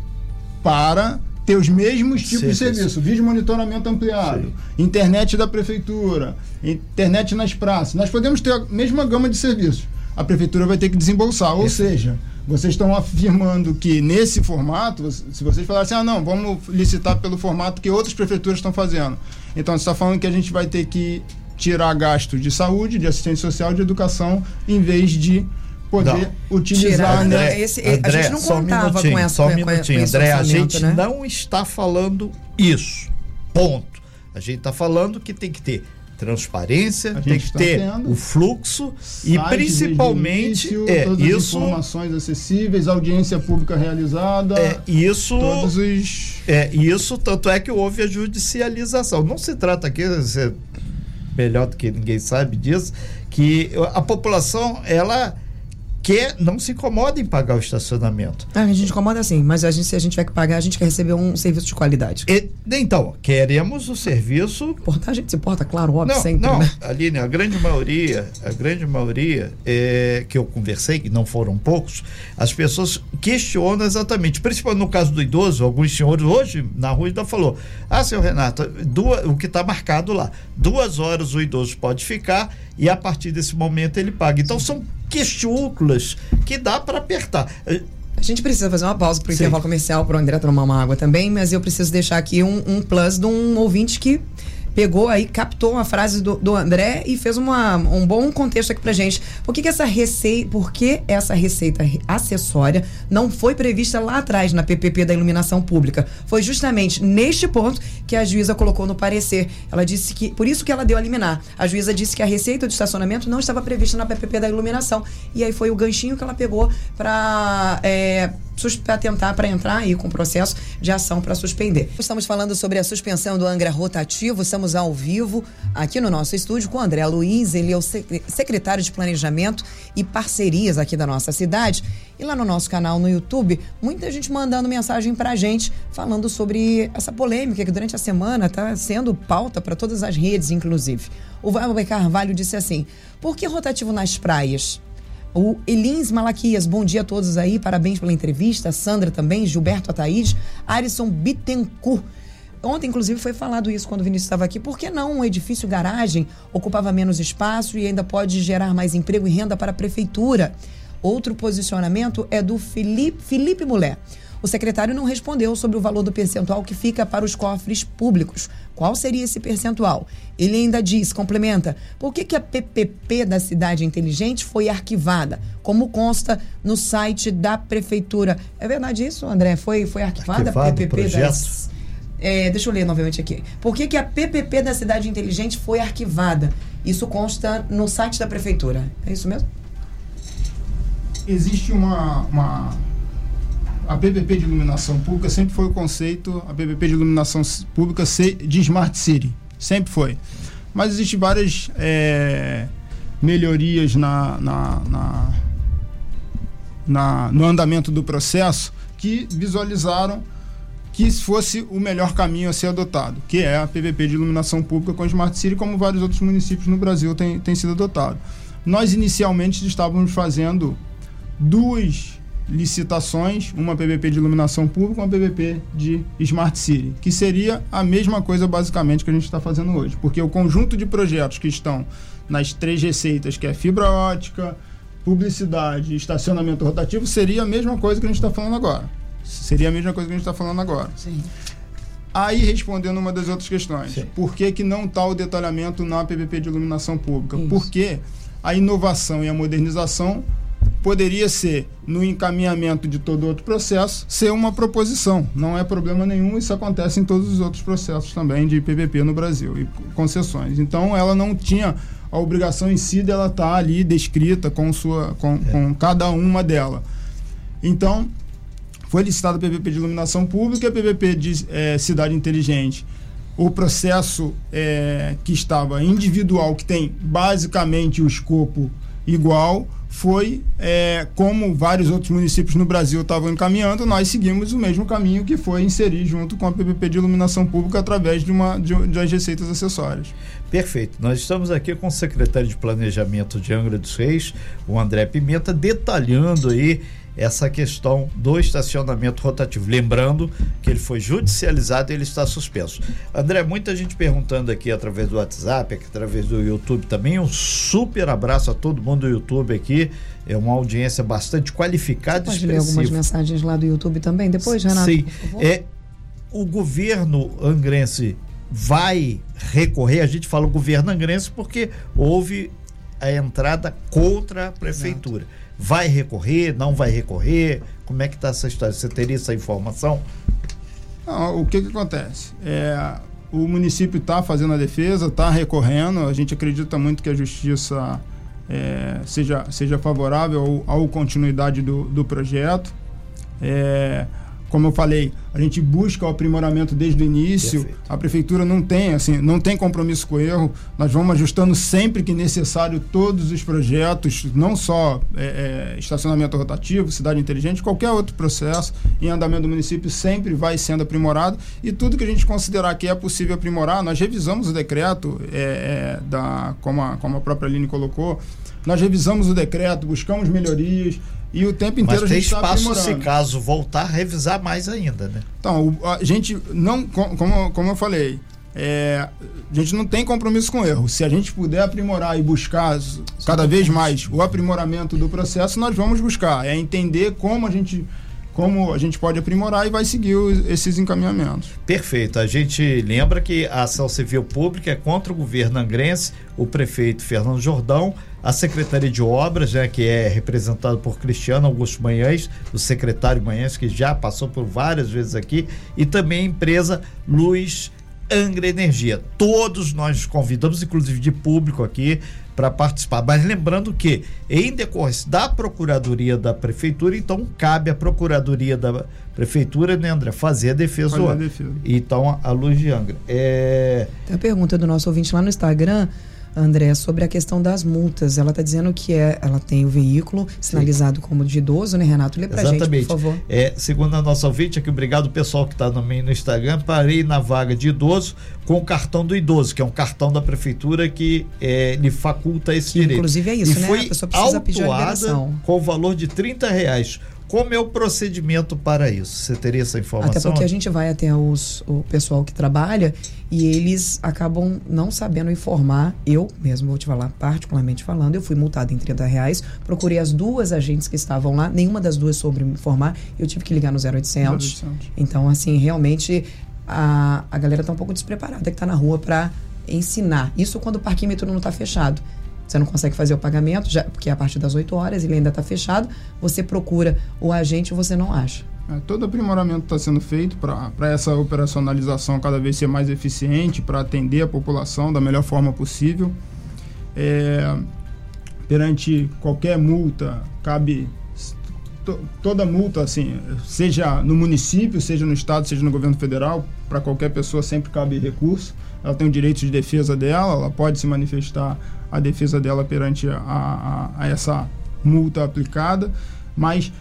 para ter os mesmos tipos de Serviço. serviço. Vídeo monitoramento ampliado, internet da prefeitura, internet nas praças. Nós podemos ter a mesma gama de serviços. A prefeitura vai ter que desembolsar. Ou seja, vocês estão afirmando que nesse formato, se vocês falarem assim, ah, não, vamos licitar pelo formato que outras prefeituras estão fazendo. Então, você está falando que a gente vai ter que tirar gasto de saúde, de assistência social, de educação, em vez de poder Não. utilizar. Tirar, né? André, esse- a gente não um contava minutinho, com essa- Só um com minutinho, André, a gente né? não está falando isso. Ponto. A gente está falando que tem que ter transparência, tem que está ter tendo. o fluxo e Site principalmente desde o início, é todas as isso informações acessíveis, audiência pública realizada, é isso todos os É, isso, tanto é que houve a judicialização. Não se trata aqui, você melhor do que ninguém sabe disso, que a população, ela quer, não se incomoda em pagar o estacionamento. Ah, a gente incomoda assim, mas a gente, se a gente tiver que pagar, a gente quer receber um serviço de qualidade. E, então, queremos o serviço. Portar, a gente se porta, claro, óbvio, Não, sempre. não, né? Aline, a grande maioria, a grande maioria é, que eu conversei, que não foram poucos, as pessoas questionam exatamente, principalmente no caso do idoso, alguns senhores hoje na rua ainda falou, ah, seu Renato, duas, o que está marcado lá, duas horas o idoso pode ficar e a partir desse momento ele paga. Então são questúnculas que dá para apertar. A gente precisa fazer uma pausa pro Sim. intervalo comercial pro André tomar uma água também, mas eu preciso deixar aqui um, um plus de um ouvinte que pegou aí, captou uma frase do, do André e fez uma, um bom contexto aqui pra gente. Por que, que essa receita, por que essa receita acessória não foi prevista lá atrás na PPP da iluminação pública? Foi justamente neste ponto que a juíza colocou no parecer. Ela disse que, por isso que ela deu a liminar. A juíza disse que a receita de estacionamento não estava prevista na PPP da iluminação. E aí foi o ganchinho que ela pegou para é, sus- pra tentar para entrar aí com processo de ação para suspender. Estamos falando sobre a suspensão do Angra rotativo, estamos ao vivo aqui no nosso estúdio com o André Luiz, ele é o secre- secretário de Planejamento e Parcerias aqui da nossa cidade. E lá no nosso canal no YouTube, muita gente mandando mensagem pra gente falando sobre essa polêmica que durante a semana está sendo pauta para todas as redes, inclusive. O Valber Carvalho disse assim: por que rotativo nas praias? O Elins Malaquias, bom dia a todos aí, parabéns pela entrevista. Sandra também, Gilberto Ataíde, Arison Bittencourt. Ontem, inclusive, foi falado isso quando o Vinícius estava aqui. Por que não um edifício garagem ocupava menos espaço e ainda pode gerar mais emprego e renda para a prefeitura? Outro posicionamento é do Felipe, Felipe Mulher. O secretário não respondeu sobre o valor do percentual que fica para os cofres públicos. Qual seria esse percentual? Ele ainda diz, complementa, por que, que a PPP da Cidade Inteligente foi arquivada? Como consta no site da prefeitura. É verdade isso, André? Foi, foi arquivada Arquivado a PPP projeto? das... É, deixa eu ler novamente aqui. Por que, que a PPP da Cidade Inteligente foi arquivada? Isso consta no site da prefeitura. É isso mesmo? existe uma, uma a PPP de iluminação pública sempre foi o conceito a PPP de iluminação pública de smart city sempre foi mas existem várias é, melhorias na, na, na, na- no andamento do processo que visualizaram que fosse o melhor caminho a ser adotado, que é a PPP de iluminação pública com Smart City, como vários outros municípios no Brasil têm, têm sido adotado. Nós inicialmente estávamos fazendo duas licitações, uma PPP de iluminação pública e uma PPP de Smart City, que seria a mesma coisa basicamente que a gente está fazendo hoje, porque o conjunto de projetos que estão nas três receitas, que é fibra ótica, publicidade e estacionamento rotativo, seria a mesma coisa que a gente está falando agora. Seria a mesma coisa que a gente está falando agora. Sim. Aí, respondendo uma das outras questões, Sim. por que, que não está o detalhamento na PPP de iluminação pública? Isso. Porque a inovação e a modernização poderia ser, no encaminhamento de todo outro processo, ser uma proposição. Não é problema nenhum, isso acontece em todos os outros processos também de PPP no Brasil e concessões. Então, ela não tinha a obrigação em si dela estar ali descrita com, sua, com, com cada uma dela. Então, foi licitada a PPP de iluminação pública e a PPP de eh, cidade inteligente. O processo eh, que estava individual, que tem basicamente o escopo igual, foi eh, como vários outros municípios no Brasil estavam encaminhando, nós seguimos o mesmo caminho que foi inserir junto com a PPP de iluminação pública através de uma de, de as receitas acessórias. Perfeito. Nós estamos aqui com o secretário de Planejamento de Angra dos Reis, o André Pimenta, detalhando aí essa questão do estacionamento rotativo. Lembrando que ele foi judicializado e ele está suspenso. André, muita gente perguntando aqui através do WhatsApp, aqui, através do YouTube também. Um super abraço a todo mundo do YouTube aqui. É uma audiência bastante qualificada e Pode ler algumas mensagens lá do YouTube também depois, Renato? Sim. É, o governo angrense vai recorrer, a gente fala o governo angrense porque houve a entrada contra a prefeitura. Vai recorrer, não vai recorrer? Como é que está essa história? Você teria essa informação? Não, o que, que acontece? É, o município está fazendo a defesa, está recorrendo. A gente acredita muito que a justiça é, seja, seja favorável ao continuidade do, do projeto. É, como eu falei, a gente busca o aprimoramento desde o início. Perfeito. A prefeitura não tem, assim, não tem compromisso com o erro. Nós vamos ajustando sempre que necessário todos os projetos, não só é, é, estacionamento rotativo, cidade inteligente, qualquer outro processo em andamento do município sempre vai sendo aprimorado e tudo que a gente considerar que é possível aprimorar, nós revisamos o decreto é, é da, como a, como a própria Aline colocou, nós revisamos o decreto, buscamos melhorias e o tempo inteiro Mas a tem gente está espaço, se aprimorando. caso voltar, revisar mais ainda, né? Então, a gente não, co- como, como eu falei, é, a gente não tem compromisso com o erro. Se a gente puder aprimorar e buscar cada vez mais o aprimoramento do processo, nós vamos buscar. É entender como a gente, como a gente pode aprimorar e vai seguir os- esses encaminhamentos. Perfeito. A gente lembra que a ação civil pública é contra o governo angrense, o prefeito Fernando Jordão, a Secretaria de Obras, né, que é representado por Cristiano Augusto Manhães, o secretário Manhães, que já passou por várias vezes aqui, e também a empresa Luz Angra Energia. Todos nós convidamos, inclusive de público aqui, para participar. Mas lembrando que, em decorrência da Procuradoria da Prefeitura, então cabe à Procuradoria da Prefeitura, né, André, fazer a defesa Fazer do a defesa. Então, a Luz de Angra. É, Tem a pergunta do nosso ouvinte lá no Instagram, André, sobre a questão das multas. Ela está dizendo que é, ela tem o veículo sinalizado como de idoso, né, Renato? Lê pra gente, por favor. É, segundo a nossa ouvinte aqui, obrigado pessoal que está no, no Instagram, parei na vaga de idoso com o cartão do idoso, que é um cartão da prefeitura que é, lhe faculta esse Que, direito. inclusive, é isso, e né? Foi A pessoa precisa pedir a autuada liberação. com o valor de 30 reais. Como é o procedimento para isso? Você teria essa informação? Até porque a gente vai até os, o pessoal que trabalha e eles acabam não sabendo informar. Eu mesmo vou te falar, particularmente falando, eu fui multada em 30 reais, procurei as duas agentes que estavam lá, nenhuma das duas soube me informar, eu tive que ligar no 0800. 0800. Então, assim, realmente a, a galera tá um pouco despreparada que tá na rua para ensinar. Isso quando o parquímetro não tá fechado. Você não consegue fazer o pagamento, já, porque é a partir das 8 horas ele ainda está fechado. Você procura o agente e você não acha. É, todo aprimoramento está sendo feito para essa operacionalização cada vez ser mais eficiente, para atender a população da melhor forma possível. É, perante qualquer multa, cabe to- toda multa, assim, seja no município, seja no estado, seja no governo federal, para qualquer pessoa sempre cabe recurso. Ela tem o direito de defesa dela, ela pode se manifestar a defesa dela perante a, a- a essa multa aplicada, mas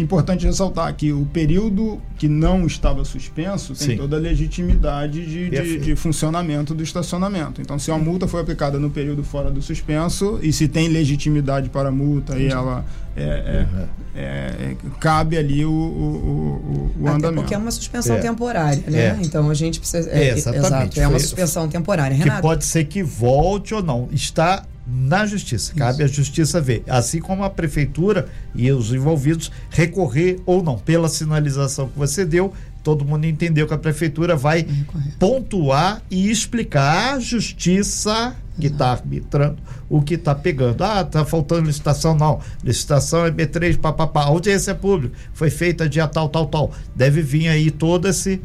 importante ressaltar que o período que não estava suspenso tem Sim. toda a legitimidade de, de, de funcionamento do estacionamento. Então, se uma multa foi aplicada no período fora do suspenso e se tem legitimidade para a multa e ela é, é, Uhum. é, é, cabe ali o, o, o, o Até andamento. porque é uma suspensão É. temporária, né? É. Então a gente precisa. É, exatamente. Exato, é uma suspensão temporária. que Renato, pode ser que volte ou não. Está na justiça. Cabe à justiça ver. Assim como a prefeitura e os envolvidos recorrer ou não. Pela sinalização que você deu, todo mundo entendeu que a prefeitura vai Recorrer. pontuar e explicar à justiça que está arbitrando o que está pegando. Ah, está faltando licitação. Não. Licitação é B3, papapá. Audiência pública. Foi feita dia tal, tal, tal. Deve vir aí todo esse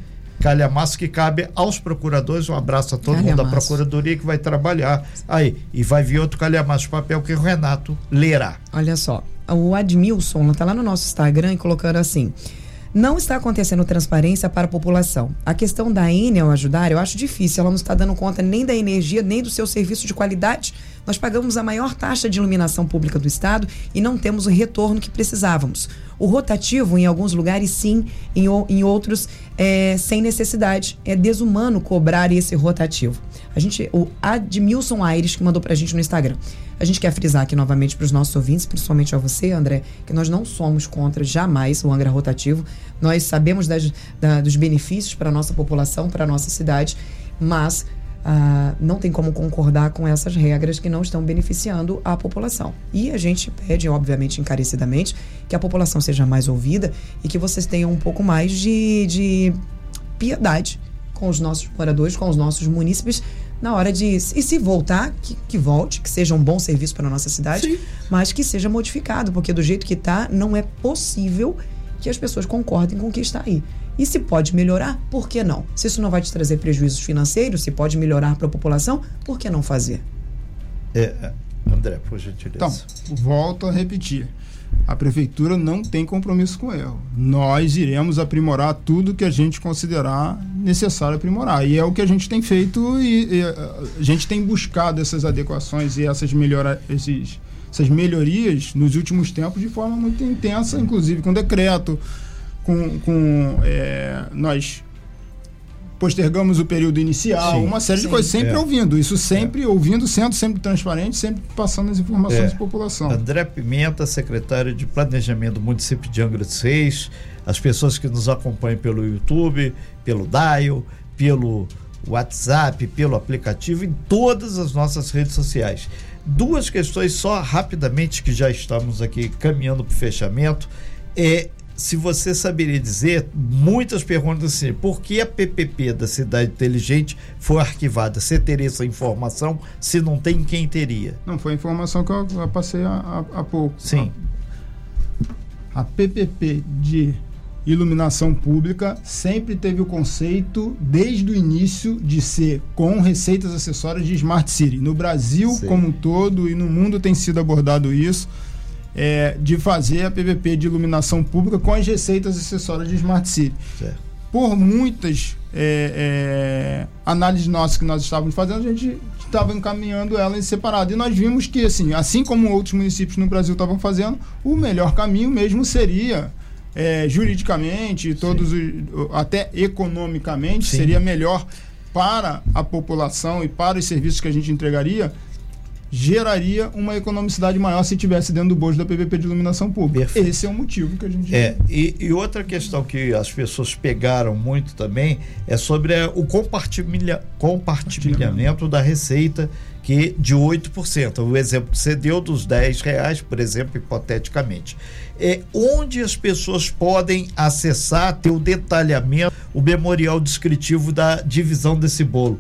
calhamaço que cabe aos procuradores. Um abraço a todo mundo da Calhamaço. Procuradoria que vai trabalhar aí. E vai vir outro calhamaço de papel que o Renato lerá. olha só. O Admilson está lá no nosso Instagram e colocando assim. Não está acontecendo transparência para a população. A questão da Enel ajudar, eu acho difícil. Ela não está dando conta nem da energia, nem do seu serviço de qualidade. Nós pagamos a maior taxa de iluminação pública do Estado e não temos o retorno que precisávamos. O rotativo, em alguns lugares, sim, em, em outros, é, sem necessidade. É desumano cobrar esse rotativo. A gente, o Admilson Aires, que mandou pra gente no Instagram. A gente quer frisar aqui novamente para os nossos ouvintes, principalmente a você, André, que nós não somos contra jamais o Angra rotativo. Nós sabemos das- da- dos benefícios para a nossa população, para a nossa cidade, mas ah, não tem como concordar com essas regras que não estão beneficiando a população. E a gente pede, obviamente, encarecidamente, que a população seja mais ouvida e que vocês tenham um pouco mais de, de piedade com os nossos moradores, com os nossos munícipes, na hora de. E se voltar, que, que volte, que seja um bom serviço para a nossa cidade, mas que seja modificado, porque do jeito que está, não é possível que as pessoas concordem com o que está aí. E se pode melhorar, por que não? Se isso não vai te trazer prejuízos financeiros, se pode melhorar para a população, por que não fazer? É, André, André, por gentileza. Então, volto a repetir. A prefeitura não tem compromisso com erro. Nós iremos aprimorar tudo que a gente considerar necessário aprimorar. E é o que a gente tem feito e, e a gente tem buscado essas adequações e essas, melhora, esses, essas melhorias nos últimos tempos de forma muito intensa, inclusive com decreto, com, com é, nós postergamos o período inicial, sim, uma série sim, de coisas, sempre é. ouvindo. Isso sempre é. ouvindo, sendo sempre transparente, sempre passando as informações é. à população. André Pimenta, secretário de Planejamento do município de Angra dos Reis, as pessoas que nos acompanham pelo YouTube, pelo Dial, pelo WhatsApp, pelo aplicativo, em todas as nossas redes sociais. Duas questões só rapidamente que já estamos aqui caminhando para o fechamento. É se você saberia dizer, muitas perguntas assim, por que a PPP da Cidade Inteligente foi arquivada? Você teria essa informação? Se não tem, quem teria? Não, foi a informação que eu, eu passei há, há, pouco. Sim. A, a PPP de iluminação pública sempre teve o conceito, desde o início, de ser com receitas acessórias de Smart City. No Brasil Sim. como um todo e no mundo tem sido abordado isso é, de fazer a PVP de iluminação pública com as receitas acessórias de Smart City. Certo. Por muitas é, é, análises nossas que nós estávamos fazendo, a gente estava encaminhando ela em separado. E nós vimos que, assim, assim como outros municípios no Brasil estavam fazendo, o melhor caminho mesmo seria. É, juridicamente, todos os, até economicamente, Sim. seria melhor para a população e para os serviços que a gente entregaria geraria uma economicidade maior se tivesse dentro do bojo da PVP de iluminação pública. Perfeito. Esse é o motivo que a gente. É, e, e, outra questão que as pessoas pegaram muito também é sobre o compartilha, compartilhamento da receita que de 8%. O exemplo que você deu dos 10 reais, por exemplo, hipoteticamente. É onde as pessoas podem acessar, ter o detalhamento, o memorial descritivo da divisão desse bolo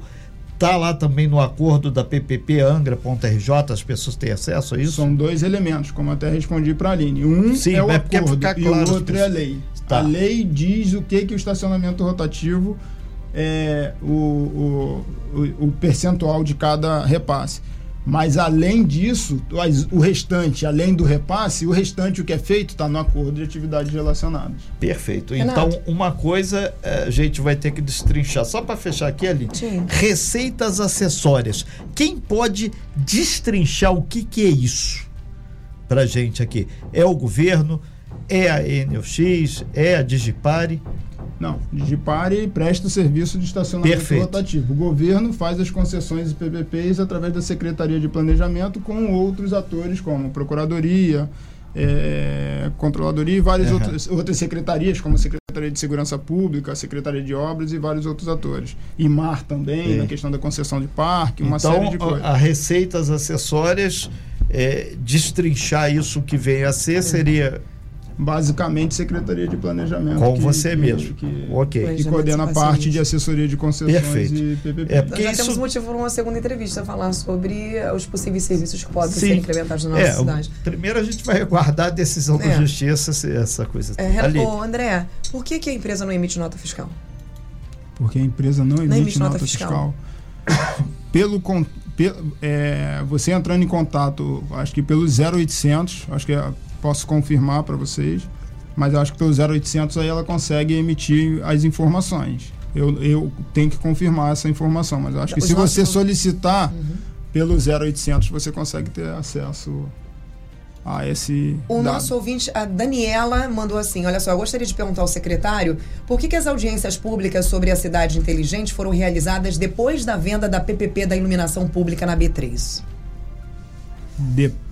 Está lá também no acordo da PPP Angra.rj, as pessoas têm acesso a isso? São dois elementos, como até respondi para a Aline. Um Sim, é o acordo claro e o outro é a lei. Tá. A lei diz o que, que o estacionamento rotativo é o, o, o, o percentual de cada repasse. Mas além disso, o restante, além do repasse, o restante, o que é feito, está no acordo de atividades relacionadas. Perfeito. Renato. Então, uma coisa eh, a gente vai ter que destrinchar, só para fechar aqui ali. Sim. Receitas acessórias. Quem pode destrinchar o que, que é isso para gente aqui? É o governo? É a NOX? É a Digipare? Não, Digipare presta o serviço de estacionamento Perfeito. rotativo. O governo faz as concessões e PPPs através da Secretaria de Planejamento com outros atores como Procuradoria, é, Controladoria e várias uhum. outras, outras secretarias, como a Secretaria de Segurança Pública, a Secretaria de Obras e vários outros atores. IMAR também, na questão da concessão de parque, uma então, série de coisas. A receitas acessórias, é, destrinchar isso que vem a ser seria basicamente Secretaria de Planejamento. Com que, você que, mesmo. Que, ok. Que coordena a parte de assessoria de concessões Perfeito. e PPP. É Nós já isso... temos motivo para uma segunda entrevista a falar sobre os possíveis serviços que podem Sim. ser implementados na nossa é, cidade. Primeiro a gente vai guardar a decisão é. da justiça, essa coisa. É, Ô, André, por que, que a empresa não emite nota fiscal? Porque a empresa não emite, não emite nota, nota, fiscal. fiscal. pelo, pelo é, você entrando em contato, acho que pelo 0800, acho que é posso confirmar para vocês, mas eu acho que pelo 0800 aí ela consegue emitir as informações. Eu, eu tenho que confirmar essa informação, mas eu acho que Os se você solicitar uhum. pelo 0800 você consegue ter acesso a esse. O dado. nosso ouvinte, a Daniela, mandou assim: Olha só, eu gostaria de perguntar ao secretário por que, que as audiências públicas sobre a cidade inteligente foram realizadas depois da venda da PPP da iluminação pública na B3? depois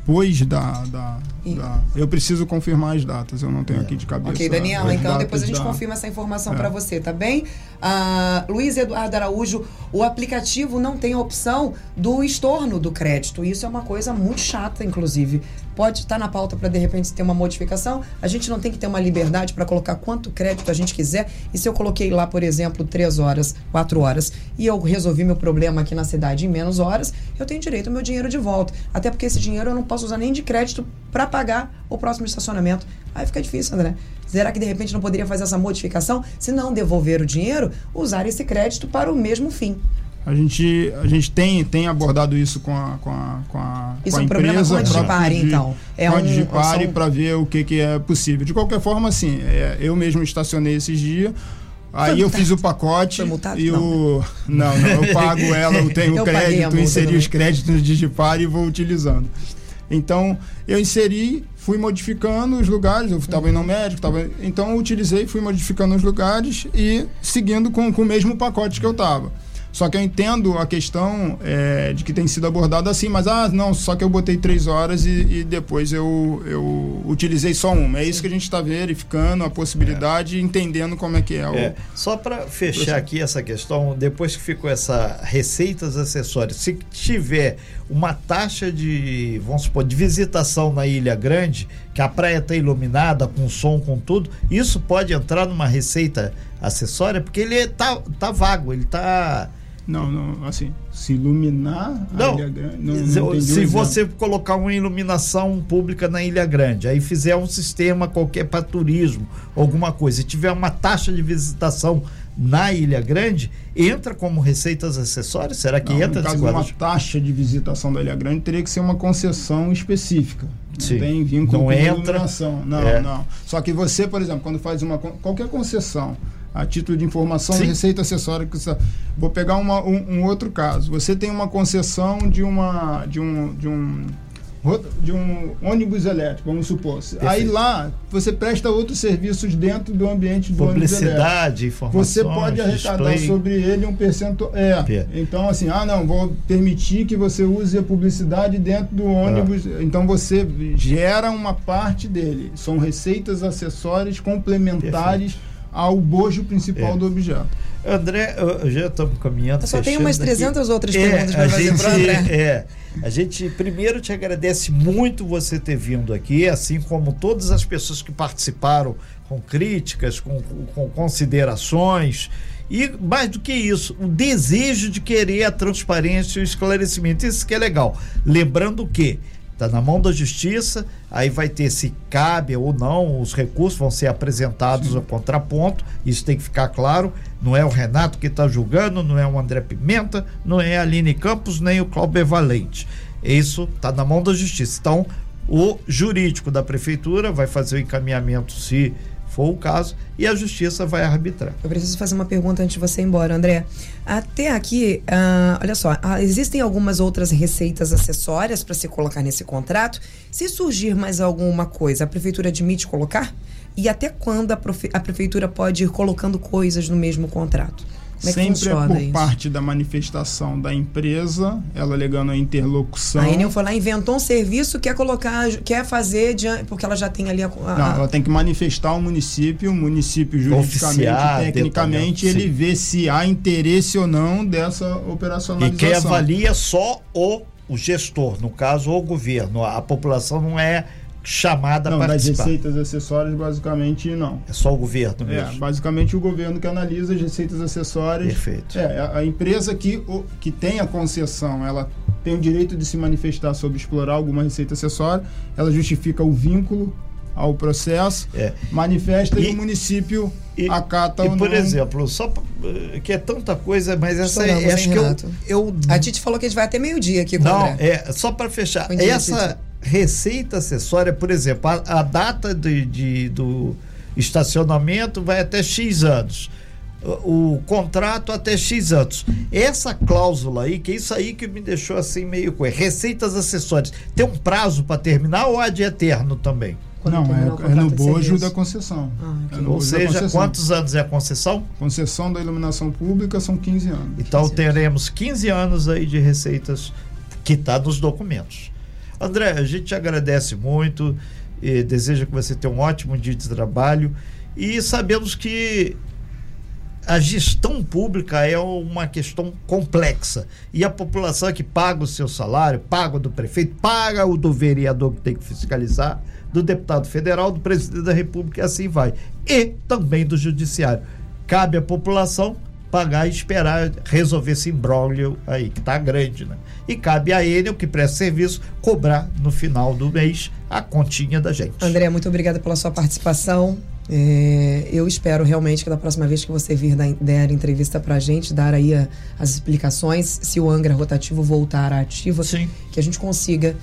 da, da, da, Eu preciso confirmar as datas, eu não tenho é. aqui de cabeça. Ok, Daniela, então depois a gente da... confirma essa informação é. para você, tá bem? Uh, Luiz Eduardo Araújo, o aplicativo não tem a opção do estorno do crédito. Isso é uma coisa muito chata, inclusive pode estar na pauta para de repente ter uma modificação. A gente não tem que ter uma liberdade para colocar quanto crédito a gente quiser. E se eu coloquei lá, por exemplo, três horas, quatro horas, e eu resolvi meu problema aqui na cidade em menos horas, eu tenho direito ao meu dinheiro de volta. Até porque esse dinheiro eu não posso usar nem de crédito para pagar o próximo estacionamento. Aí fica difícil, André. Será que de repente não poderia fazer essa modificação? Se não devolver o dinheiro, usar esse crédito para o mesmo fim. A gente, a gente tem, tem abordado isso com a, com a, com a, Isso com a é um problema empresa. com a Digipare, então. É com a um- Digipare são- para ver o que, que é possível. De qualquer forma, assim, é, eu mesmo estacionei esses dias. Aí eu fiz o pacote e Não, o. Não, não, eu pago ela, eu tenho Eu a crédito, inseri os créditos no Digipare e vou utilizando. Então, eu inseri, fui modificando os lugares, eu estava indo ao médico, tava, então eu utilizei, fui modificando os lugares e seguindo com, com o mesmo pacote que eu estava. Só que eu entendo a questão é, de que tem sido abordada assim, mas ah, não, só que eu botei três horas e, e depois eu, eu utilizei só uma. É isso que a gente está verificando, a possibilidade e entendendo como é que é. o- É, só para fechar aqui essa questão, depois que ficou essa receitas acessórias, se tiver uma taxa de, vamos supor, de visitação na Ilha Grande, que a praia está iluminada, com som, com tudo, isso pode entrar numa receita acessória, porque ele tá, tá vago, ele tá. Não, não, assim, se iluminar a Não, Ilha Grande. Não, se, não se exemplo. você colocar uma iluminação pública na Ilha Grande, aí fizer um sistema qualquer para turismo, alguma coisa, e tiver uma taxa de visitação na Ilha Grande, entra como receitas acessórias? Será que Não, entra no caso uma taxa de visitação da Ilha Grande, teria que ser uma concessão específica. Sim. Não tem vínculo Não com entra. iluminação. Não, É. não. Só que você, por exemplo, quando faz uma qualquer concessão, a título de informação, Sim. receita acessória, que você- vou pegar uma- um, um outro caso. Você tem uma concessão de uma de um de um de um ônibus elétrico, vamos supor. Aí lá você presta outros serviços dentro do ambiente do ônibus elétrico. Publicidade, informações, Você pode arrecadar display. sobre ele um percentual. É. Então, assim, ah, não, vou permitir que você use a publicidade dentro do ônibus. Ah. Então, você gera uma parte dele. São receitas acessórias complementares ao bojo principal É. do objeto. André, eu- já estamos caminhando. Eu só fechando umas aqui. 300 outras É, perguntas para a fazer gente, pro André. É, a gente primeiro te agradece muito você ter vindo aqui, assim como todas as pessoas que participaram com críticas, com, com considerações. E mais do que isso, o desejo de querer a transparência e o esclarecimento. Isso que é legal. Lembrando que está na mão da justiça, aí vai ter se cabe ou não, os recursos vão ser apresentados ao contraponto, isso tem que ficar claro. Não é o Renato que está julgando, não é o André Pimenta, não é a Aline Campos, nem o Cláudio Valente. Isso está na mão da justiça. Então, o jurídico da prefeitura vai fazer o encaminhamento se for o caso e a justiça vai arbitrar. Eu preciso fazer uma pergunta antes de você ir embora, André. Até aqui, ah, olha só, ah, existem algumas outras receitas acessórias para se colocar nesse contrato. Se surgir mais alguma coisa, a prefeitura admite colocar? E até quando a, a prefeitura pode ir colocando coisas no mesmo contrato? Como é que Sempre é por isso? parte da manifestação da empresa, ela alegando a interlocução. A Enel foi lá, inventou um serviço, quer colocar, quer fazer, diante- porque ela já tem ali a. a- Não, ela tem que manifestar ao município, o município juridicamente, Oficiar, tecnicamente, ele vê se há interesse ou não dessa E operacionalização. quem avalia só o, o gestor, no caso, o governo. A população não é chamada Não, a das participar. receitas acessórias, basicamente, não. É só o governo É, mesmo. basicamente o governo que analisa as receitas acessórias. Perfeito. É, a, empresa que, o, que tem a concessão, ela tem o direito de se manifestar sobre explorar alguma receita acessória, ela justifica o vínculo ao processo, É. manifesta e, E- o município E, acata e, ou por não. exemplo, só eh, que é tanta coisa, mas essa Estouramos, é, acho hein, que eu, eu A Tite falou que a gente vai até meio-dia aqui com não, é só para fechar. Dia, Essa receita acessória, por exemplo, a, a data de, de- do estacionamento vai até X anos. O, o contrato até X anos. Essa cláusula aí, que é isso aí que me deixou assim meio com receitas acessórias, tem um prazo para terminar ou é de eterno também? Quando não, é, é no de bojo da concessão. Ah, É Ou seja, concessão. quantos anos é a concessão? Concessão da iluminação pública são 15 anos. Então teremos 15 anos aí de receitas que está nos documentos. André, a gente te agradece muito, e deseja que você tenha um ótimo dia de trabalho e sabemos que a gestão pública é uma questão complexa e a população é que paga o seu salário, paga o do prefeito, paga o do vereador que tem que fiscalizar, do deputado federal, do presidente da república e assim vai. E também do judiciário. Cabe à população pagar e esperar resolver esse imbróglio aí, que tá grande, né? E cabe a ele, o que presta serviço, cobrar no final do mês a continha da gente. André, muito obrigada pela sua participação. É, eu espero realmente que da próxima vez que você vir dar, der entrevista pra gente, dar aí a, as explicações, se o Angra rotativo voltar à ativa, Sim. que a gente consiga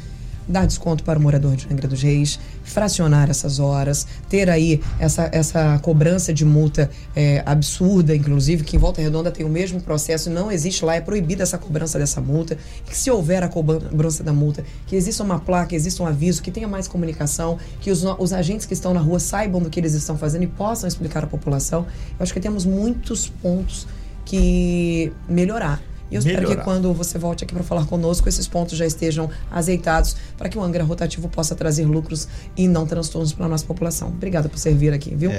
dar desconto para o morador de Angra dos Reis, fracionar essas horas, ter aí essa, essa cobrança de multa é, absurda, inclusive, que em Volta Redonda tem o mesmo processo, não existe lá, é proibida essa cobrança dessa multa, que se houver a cobrança da multa, que exista uma placa, exista um aviso, que tenha mais comunicação, que os, os agentes que estão na rua saibam do que eles estão fazendo e possam explicar à população. Eu acho que temos muitos pontos que melhorar. E eu espero Melhorar. que quando você volte aqui para falar conosco, esses pontos já estejam azeitados para que o Angra Rotativo possa trazer lucros e não transtornos para a nossa população. Obrigada por servir aqui, viu?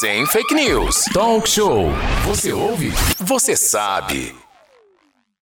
Sem fake news. Talk show. Você ouve? Você sabe.